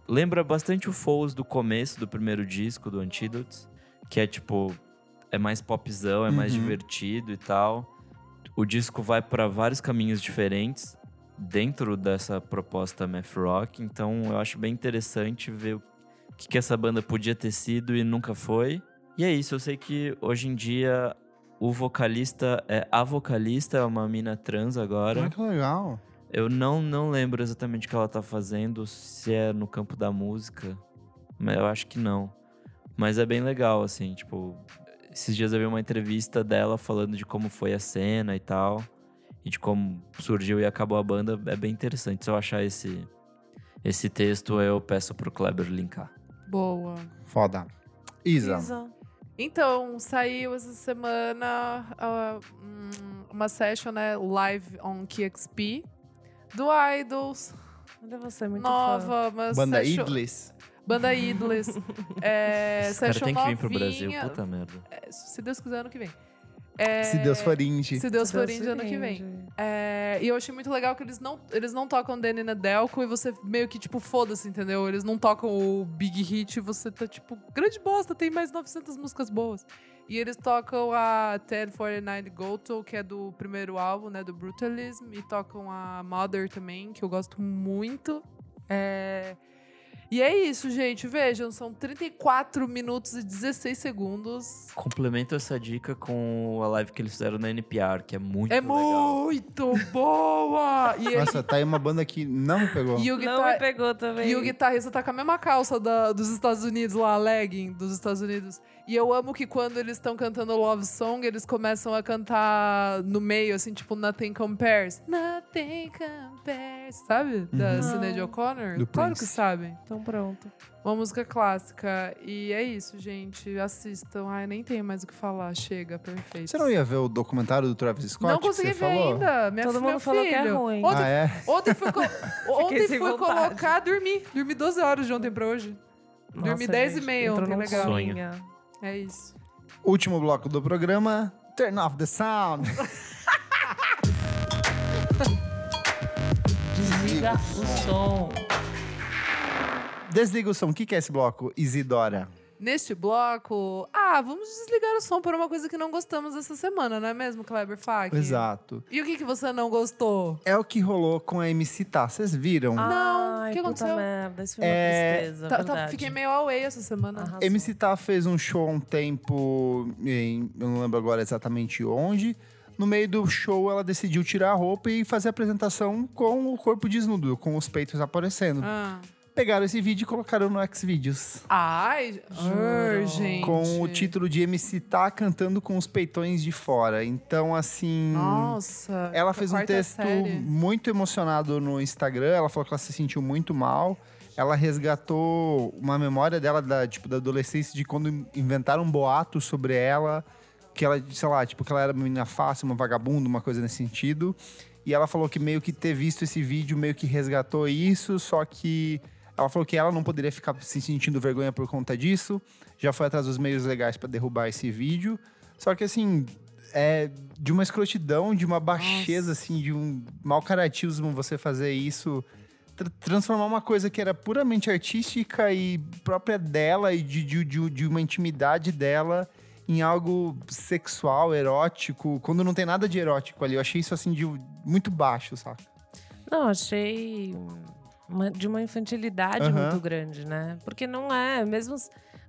Lembra bastante o Foles do começo do primeiro disco, do Antidotes. Que é tipo... É mais popzão, é mais Uhum. divertido e tal o disco vai para vários caminhos diferentes dentro dessa proposta math rock, então eu acho bem interessante ver o que, que essa banda podia ter sido e nunca foi. E é isso, eu sei que hoje em dia o vocalista é a vocalista é uma mina trans agora. Ah, que legal. Eu não não lembro exatamente o que ela tá fazendo, se é no campo da música, mas eu acho que não. Mas é bem legal assim, tipo, esses dias eu vi uma entrevista dela falando de como foi a cena e tal. E de como surgiu e acabou a banda. É bem interessante. Se eu achar esse, esse texto, eu peço pro Kleber linkar. Boa. Foda. Isa. Isa. Então, saiu essa semana hum, uma session, né, live on KXP, do Idols, Olha você, muito fã. nova, uma Banda session- Idlis. Banda Idlis. é, Esse cara session tem que vir pro Brasil, novinha. puta merda. É, se Deus quiser, ano que vem. É, Se Deus for índio. Se Deus for Deus índio, ano que vem. É, e eu achei muito legal que eles não, eles não tocam Danny Nedelco e você meio que, tipo, foda-se, entendeu? Eles não tocam o Big Hit e você tá, tipo, grande bosta, tem mais 900 músicas boas. E eles tocam a 1049 Goto, que é do primeiro álbum, né, do Brutalism, e tocam a Mother também, que eu gosto muito. É... E é isso, gente. Vejam, são 34 minutos e 16 segundos. Complemento essa dica com a live que eles fizeram na NPR, que é muito É legal. muito boa! E, ele- Nossa, tá aí uma banda que não me pegou. e o Não guitar- me pegou também. E o guitarrista tá com a mesma calça da- dos Estados Unidos lá, a legging dos Estados Unidos. E eu amo que quando eles estão cantando Love Song, eles começam a cantar no meio, assim, tipo, Nothing Compares. Nothing Compares, sabe? Da Uhum. Sinead O'Connor. Do claro Prince. que sabem. Então pronto. Uma música clássica. E é isso, gente. Assistam. Ai, nem tenho mais o que falar. Chega, perfeito. Você não ia ver o documentário do Travis Scott? Não que consegui você ver falou? ainda. Minha Todo mundo falou que é filho. ruim. Ontem Ah, é? Ontem fui, co- ontem fui vontade. colocar, dormi. Dormi 12 horas de ontem pra hoje. Dormi Nossa, 10 e gente, meia entrou ontem, legal. Sonho. É isso. Último bloco do programa. Turn off the sound. Desliga o som. Desliga o som. O que que é esse bloco, Isidora? Neste bloco, ah, vamos desligar o som por uma coisa que não gostamos essa semana, não é mesmo, Kleber Fak? Exato. E o que, que você não gostou? É o que rolou com a MC Tá. Vocês viram? Não, Ai, o que puta aconteceu? merda, isso foi uma É, tristeza, Tá- tá- fiquei meio away essa semana. Arrasou. MC Tá fez um show há um tempo, em, eu não lembro agora exatamente onde. No meio do show, ela decidiu tirar a roupa e fazer a apresentação com o corpo desnudo, com os peitos aparecendo. Ah. Pegaram esse vídeo e colocaram no Xvideos. Ai, Juro. gente. Com o título de MC Tá cantando com os peitões de fora. Então, assim. Nossa. Ela fez um texto série. muito emocionado no Instagram. Ela falou que ela se sentiu muito mal. Ela resgatou uma memória dela da, tipo, da adolescência de quando inventaram um boato sobre ela. Que ela, sei lá, tipo, que ela era uma menina fácil, uma vagabunda, uma coisa nesse sentido. E ela falou que meio que ter visto esse vídeo meio que resgatou isso, só que ela falou que ela não poderia ficar se sentindo vergonha por conta disso. Já foi atrás dos meios legais pra derrubar esse vídeo. Só que assim, é de uma escrotidão, de uma baixeza, assim, de um mau caratismo você fazer isso. tra- transformar uma coisa que era puramente artística e própria dela e de, de, de, de uma intimidade dela em algo sexual, erótico, quando não tem nada de erótico ali. Eu achei isso, assim, de muito baixo, sabe? Não, achei de uma infantilidade Aham. muito grande, né? Porque não é, mesmo,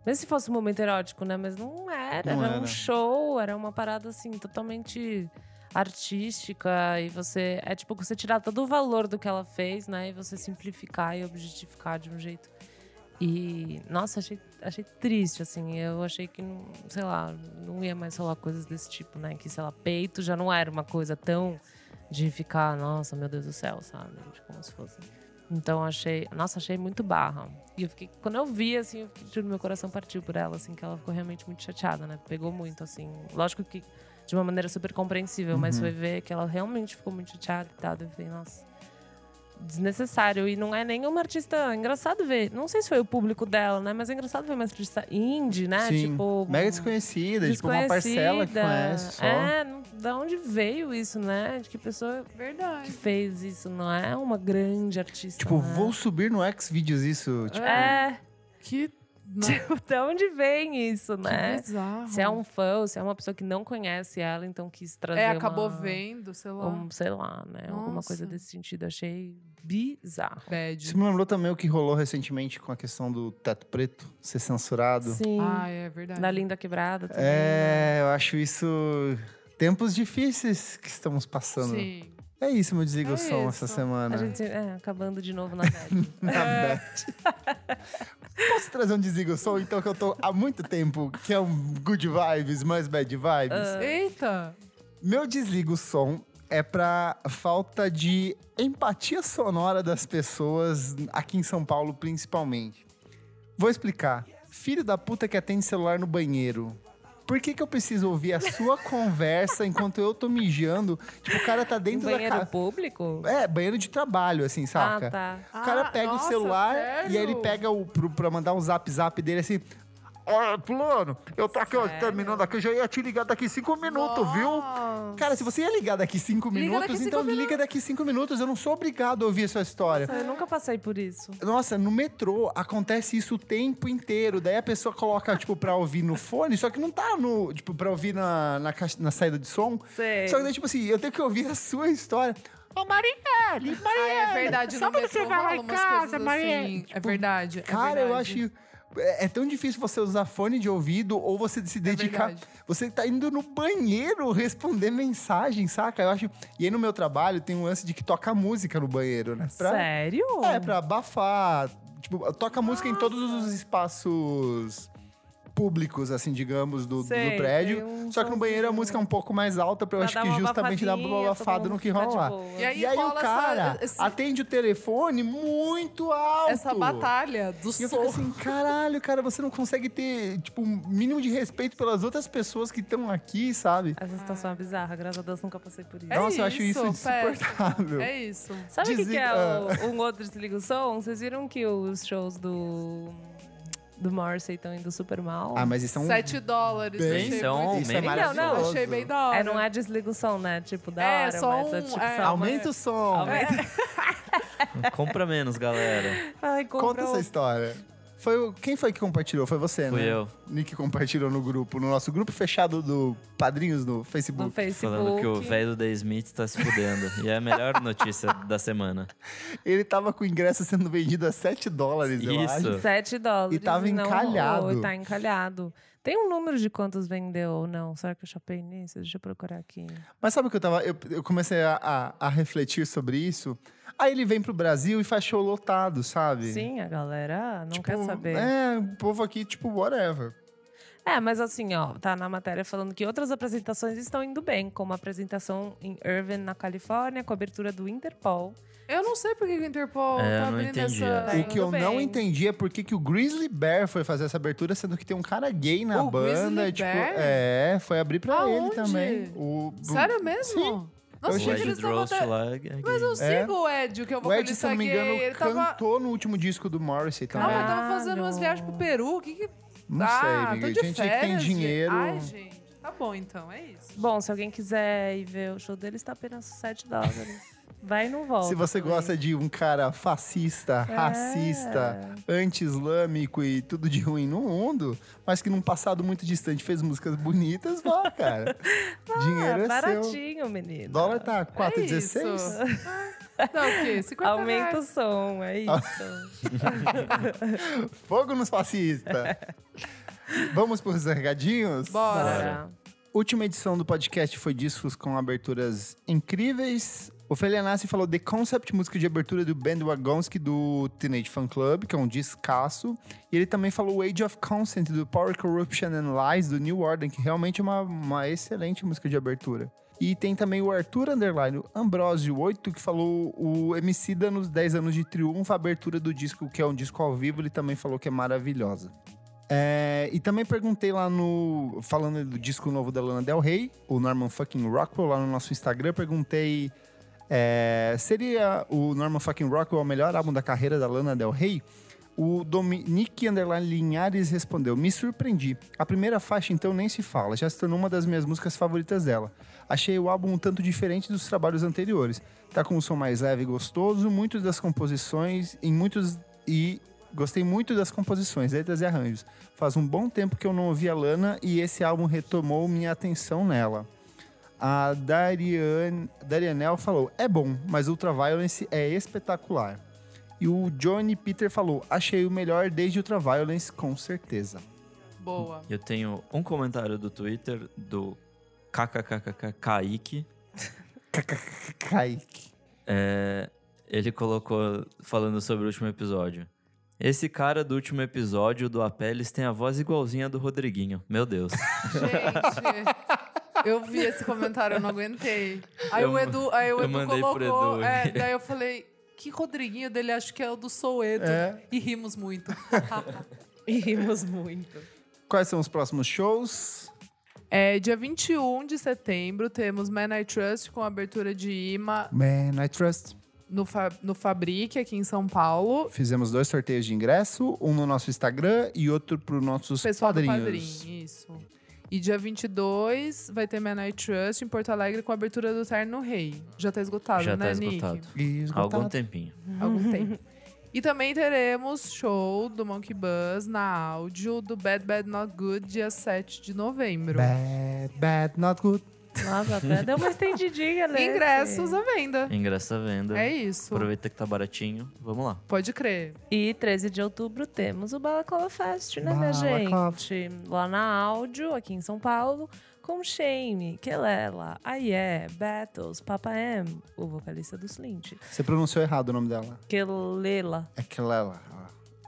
mesmo se fosse um momento erótico, né? Mas não era, Não era, era. um show, era uma parada assim, totalmente artística. E você. É tipo você tirar todo o valor do que ela fez, né? E você simplificar e objetificar de um jeito. E, nossa, achei, achei triste, assim. Eu achei que, não, sei lá, não ia mais rolar coisas desse tipo, né? Que, sei lá, peito já não era uma coisa tão de ficar, nossa, meu Deus do céu, sabe? Tipo, Como se fosse. Então achei, nossa, achei muito barra. E eu fiquei, quando eu vi, assim, eu fiquei, meu coração partiu por ela, assim, que ela ficou realmente muito chateada, né? Pegou muito, assim. Lógico que de uma maneira super compreensível, mas Uhum. foi ver que ela realmente ficou muito chateada e tal. Eu falei, nossa, desnecessário. E não é nenhuma artista. é Engraçado ver. Não sei se foi o público dela, né? Mas é engraçado ver uma artista indie, né? Sim. Tipo. Mega desconhecida, tipo uma parcela que desconhecida. conhece só. É, não- da onde veio isso, né? De que pessoa que Verdade. fez isso, não é uma grande artista. Tipo, né? vou subir no Xvideos isso. Tipo, É, Que. Não, tipo, de onde vem isso, que né? bizarro. Se é um fã, ou se é uma pessoa que não conhece ela, então quis trazer É, acabou uma- vendo, sei lá. um, sei lá, né? Alguma coisa Nossa. desse sentido. Achei bizarro. Bad. Isso me lembrou também o que rolou recentemente com a questão do teto preto ser censurado. Sim. Ah, é verdade. Na Linda Quebrada também. É, eu acho isso tempos difíceis que estamos passando. Sim. É isso, meu desliga É o som essa semana. A gente é, acabando de novo na série. Na Beth. Posso trazer um desliga o som, então, que eu tô há muito tempo, que é um good vibes, mais bad vibes? Ah. Eita! Meu desliga o som é pra falta de empatia sonora das pessoas aqui em São Paulo, principalmente. Vou explicar. Filho da puta que atende celular no banheiro. Por que, que eu preciso ouvir a sua conversa enquanto eu tô mijando? Tipo, o cara tá Um dentro da banheiro casa. público? É, banheiro de trabalho, assim, saca? Ah, tá. O cara Ah, pega nossa, o celular e aí ele sério? pega o pro, pra mandar o zap zap dele assim. Olha, plano, eu tô aqui, ó, Sério? terminando aqui, eu já ia te ligar daqui cinco minutos, viu? Nossa. Cara, se você ia ligar daqui cinco Liga minutos, daqui cinco então me liga minutos. daqui cinco minutos. Eu não sou obrigado a ouvir a sua história. Eu nunca passei por isso. Nossa, no metrô acontece isso o tempo inteiro. Daí a pessoa coloca, tipo, pra ouvir no fone, só que não tá no. Tipo, pra ouvir na, na, caixa- na saída de som. Sei. Só que daí, tipo assim, eu tenho que ouvir a sua história. Ô, Marielle, Marielle! Ah, é verdade, no sabe metrô você vai lá rola em umas casa, coisas Marielle? assim. É verdade. é Cara, eu verdade. acho. É é tão difícil você usar fone de ouvido ou você se dedicar. verdade. você tá indo no banheiro responder mensagem, saca? Eu acho. E aí no meu trabalho tem um lance de que toca música no banheiro, né? Pra- Sério? É, pra abafar. Tipo, toca música em todos os espaços públicos, assim, digamos, do, do Sei, prédio. tem um Só que no banheiro a música é um pouco mais alta pra eu Pra acho que justamente dá uma abafada no que rola lá. E aí, E aí o rola essa- cara esse- atende o telefone muito alto. essa batalha do E eu som. fico assim, caralho, cara, você não consegue ter, tipo, um mínimo de respeito pelas outras pessoas que estão aqui, sabe? Essa situação é bizarra, graças a Deus nunca passei por isso. É Nossa, eu acho isso insuportável. É isso. Sabe o que, que Desliga- é o- um outro desliga o som? Vocês viram que os shows do, do Morrissey estão indo super mal? Ah, mas isso é um... 7 dólares. bem- achei São muito... Isso é memes. Não, não. maravilhoso. Achei bem da hora. É, não é desliga o som, né? Tipo, da É, hora, só mas é tipo... é, Aumenta o som. Aumenta- Compra menos, galera. Ai, Conta comprou- essa história. Foi o... Quem foi que compartilhou? Foi você, Fui né? eu. Nick compartilhou no grupo, no nosso grupo fechado do Padrinhos no no Facebook. Facebook. Falando que o velho do The Smith tá se fudendo. e é a melhor notícia da semana. Ele tava com o ingresso sendo vendido a 7 dólares, eu Isso. acho. 7 dólares. E tava não encalhado. rolou, tá encalhado. Tem um número de quantos vendeu ou não? Será que eu chapei nisso? Deixa eu procurar aqui. Mas sabe o que eu tava. Eu, eu comecei a, a- a refletir sobre isso. Aí ele vem pro Brasil e faz show lotado, sabe? Sim, a galera não Tipo, quer saber. É, o povo aqui, tipo, whatever. É, mas assim, ó, tá na matéria falando que outras apresentações estão indo bem, como a apresentação em Irvine, na Califórnia, com a abertura do Interpol. Eu não sei por que o Interpol É, tá abrindo essa... Tá o que eu indo não bem. entendi é por que que o Grizzly Bear foi fazer essa abertura, sendo que tem um cara gay na O banda. Grizzly tipo, Bear? é, foi abrir pra ele Aonde? também. O, Sério mesmo? Sim. Nossa, Eu achei O que. Roast até- lá. é. Mas eu É. sigo o Ed, que é o O Ed, se não me engano. Ele tava... cantou no último disco do Morrissey também. mas tava fazendo umas viagens pro Peru. O que que... Não ah, sei, tô amiga. de Gente que tem férias, gente. dinheiro. Ai, gente. Tá bom, então. É isso. Bom, se alguém quiser ir ver o show deles, tá apenas 7 dólares. Vai e não volta. Se você também. gosta de um cara fascista, É. racista, anti-islâmico e tudo de ruim no mundo, mas que num passado muito distante fez músicas bonitas, vá, cara. Dinheiro Ah, é seu. baratinho, menino. O dólar tá É 4,16? isso. Não, o quê? 50 Aumenta o reais. som, é isso. Fogo nos fascistas. Vamos pros recadinhos? Bora. Bora. Última edição do podcast foi discos com aberturas incríveis. O Felianassi falou The Concept, música de abertura do Band Wagonski do Teenage Fan Club, que é um discaço. E ele também falou Age of Consent do Power Corruption and Lies do New Order, que realmente é uma, uma excelente música de abertura. E tem também o Arthur Underline Ambrosio 8, que falou o Emicida nos 10 anos de triunfo, a abertura do disco, que é um disco ao vivo, ele também falou que é maravilhosa. É, e também perguntei lá no. Falando do disco novo da Lana Del Rey, o Norman fucking Rockwell, lá no nosso Instagram, perguntei. É, seria o Norman fucking Rockwell o melhor álbum da carreira da Lana Del Rey? O Dominique Underline Linhares respondeu: Me surpreendi. A primeira faixa, então, nem se fala, já se tornou uma das minhas músicas favoritas dela. Achei o álbum um tanto diferente dos trabalhos anteriores. Tá com um som mais leve e gostoso, muitas das composições, em muitos. e gostei muito das composições, letras e arranjos. Faz um bom tempo que eu não ouvi a Lana e esse álbum retomou minha atenção nela. A Dariane, Darianel falou: é bom, mas Ultraviolence é espetacular. E o Johnny Peter falou: achei o melhor desde Ultraviolence, com certeza. Boa. Eu tenho um comentário do Twitter do KKKKK Kaique. Kaique. É, ele colocou falando sobre o último episódio. Esse cara do último episódio do Apeles tem a voz igualzinha do Rodriguinho. Meu Deus. Gente, eu vi esse comentário, eu não aguentei. Aí Eu o Edu, aí o eu Edu mandei pro colocou. Edu. é, daí eu falei, que Rodriguinho dele, acho que é o do Sou Edu. É. E rimos muito. E rimos muito. Quais são os próximos shows? É, dia 21 de setembro, temos Man I Trust com abertura de Ima Man, I Trust. no, Fa no Fabrique, aqui em São Paulo. Fizemos dois sorteios de ingresso, um no nosso Instagram e outro para os nossos Pessoal do padrinhos. Padrim, isso. E dia 22 vai ter Man I Trust em Porto Alegre com a abertura do Terno Rei. Já tá esgotado, Já né, tá Nick? esgotado. Há esgotado. algum tempinho. Algum tempo. E também teremos show do Monkey Buzz na áudio do Bad Bad Not Good, dia 7 de novembro. Bad, bad, not good. Nossa, até deu uma estendidinha, né? Ingressos à venda. Ingresso à venda. É isso. Aproveita que tá baratinho. Vamos lá. Pode crer. E 13 de outubro temos o Balaclava Fest, né, minha gente? Lá na áudio, aqui em São Paulo, com Shame, Kelela, Aie, Battles, Papa M, o vocalista do Slint. Você pronunciou errado o nome dela. Kelela. É Kelela.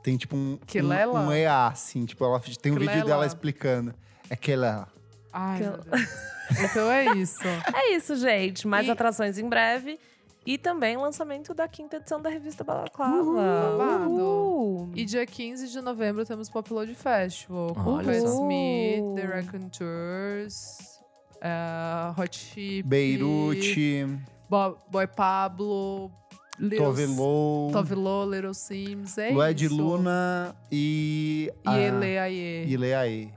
Tem tipo um, Kelela? um, um EA, assim. Tipo, ela tem um vídeo Kelela. dela explicando. É Kelela. Ai, eu-. Então é isso. É isso, gente. Mais E- atrações em breve. E também lançamento da quinta edição da revista Balaclava. babado. Uhul. E dia 15 de novembro temos Pop Load Festival. Com só. Smith, The Raconteurs, uh, Hot Chip, Beirute, Bo- Boy Pablo, Lil Tove Lo, Tove Lo, Little Sims. É Lued isso. Luna e... E a- Ele Aie. E Leaê.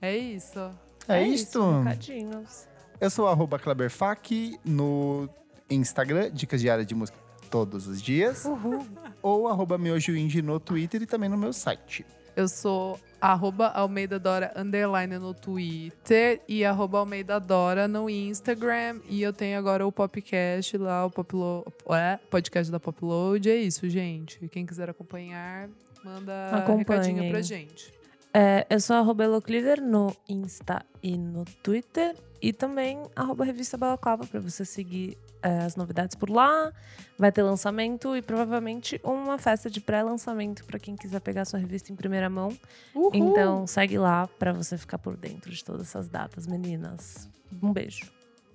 É isso. É, isso, isto. recadinhos. Eu sou arroba Kleberfac no Instagram, dicas diárias de música todos os dias. Uhul. Ou arroba no Twitter e também no meu site. Eu sou arroba Almeida Dora underline no Twitter e arroba Almeida Dora no Instagram. E eu tenho agora o podcast lá, o Poplo, é, podcast da Popload. É isso, gente. Quem quiser acompanhar, manda Acompanhem. recadinho pra gente. É, eu sou arroba Elocliver no Insta e no Twitter. E também arroba Revista Balaclava pra você seguir é, as novidades por lá. Vai ter lançamento e provavelmente uma festa de pré-lançamento pra quem quiser pegar sua revista em primeira mão. Uhul. Então segue lá pra você ficar por dentro de todas essas datas, meninas. Um beijo.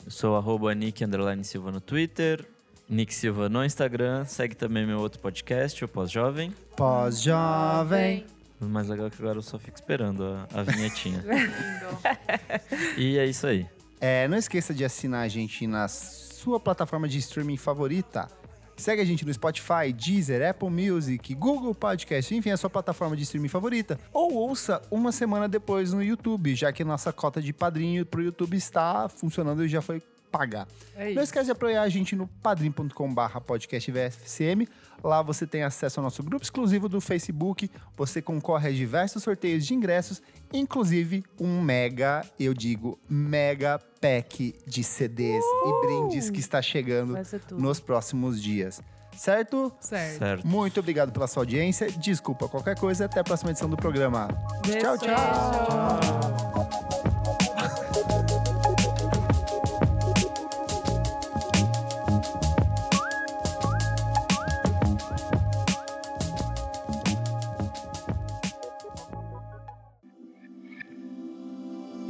Eu sou arroba Nick Underline Silva no Twitter. Nick Silva no Instagram. Segue também meu outro podcast, o Pós-Jovem. Pós-jovem. O mais legal é que agora eu só fico esperando a, a vinhetinha. Lindo. e é isso aí. É, não esqueça de assinar a gente na sua plataforma de streaming favorita. Segue a gente no Spotify, Deezer, Apple Music, Google Podcast, enfim, a sua plataforma de streaming favorita. Ou ouça uma semana depois no YouTube, já que nossa cota de padrinho pro YouTube está funcionando e já foi pagar. É Não esquece de apoiar a gente no podcast VFCM. Lá você tem acesso ao nosso grupo exclusivo do Facebook. Você concorre a diversos sorteios de ingressos, inclusive um mega, eu digo, mega pack de CDs e brindes que está chegando nos próximos dias. Certo? Certo. Certo. Muito obrigado pela sua audiência. Desculpa qualquer coisa. Até a próxima edição do programa. Beijo. Tchau, tchau.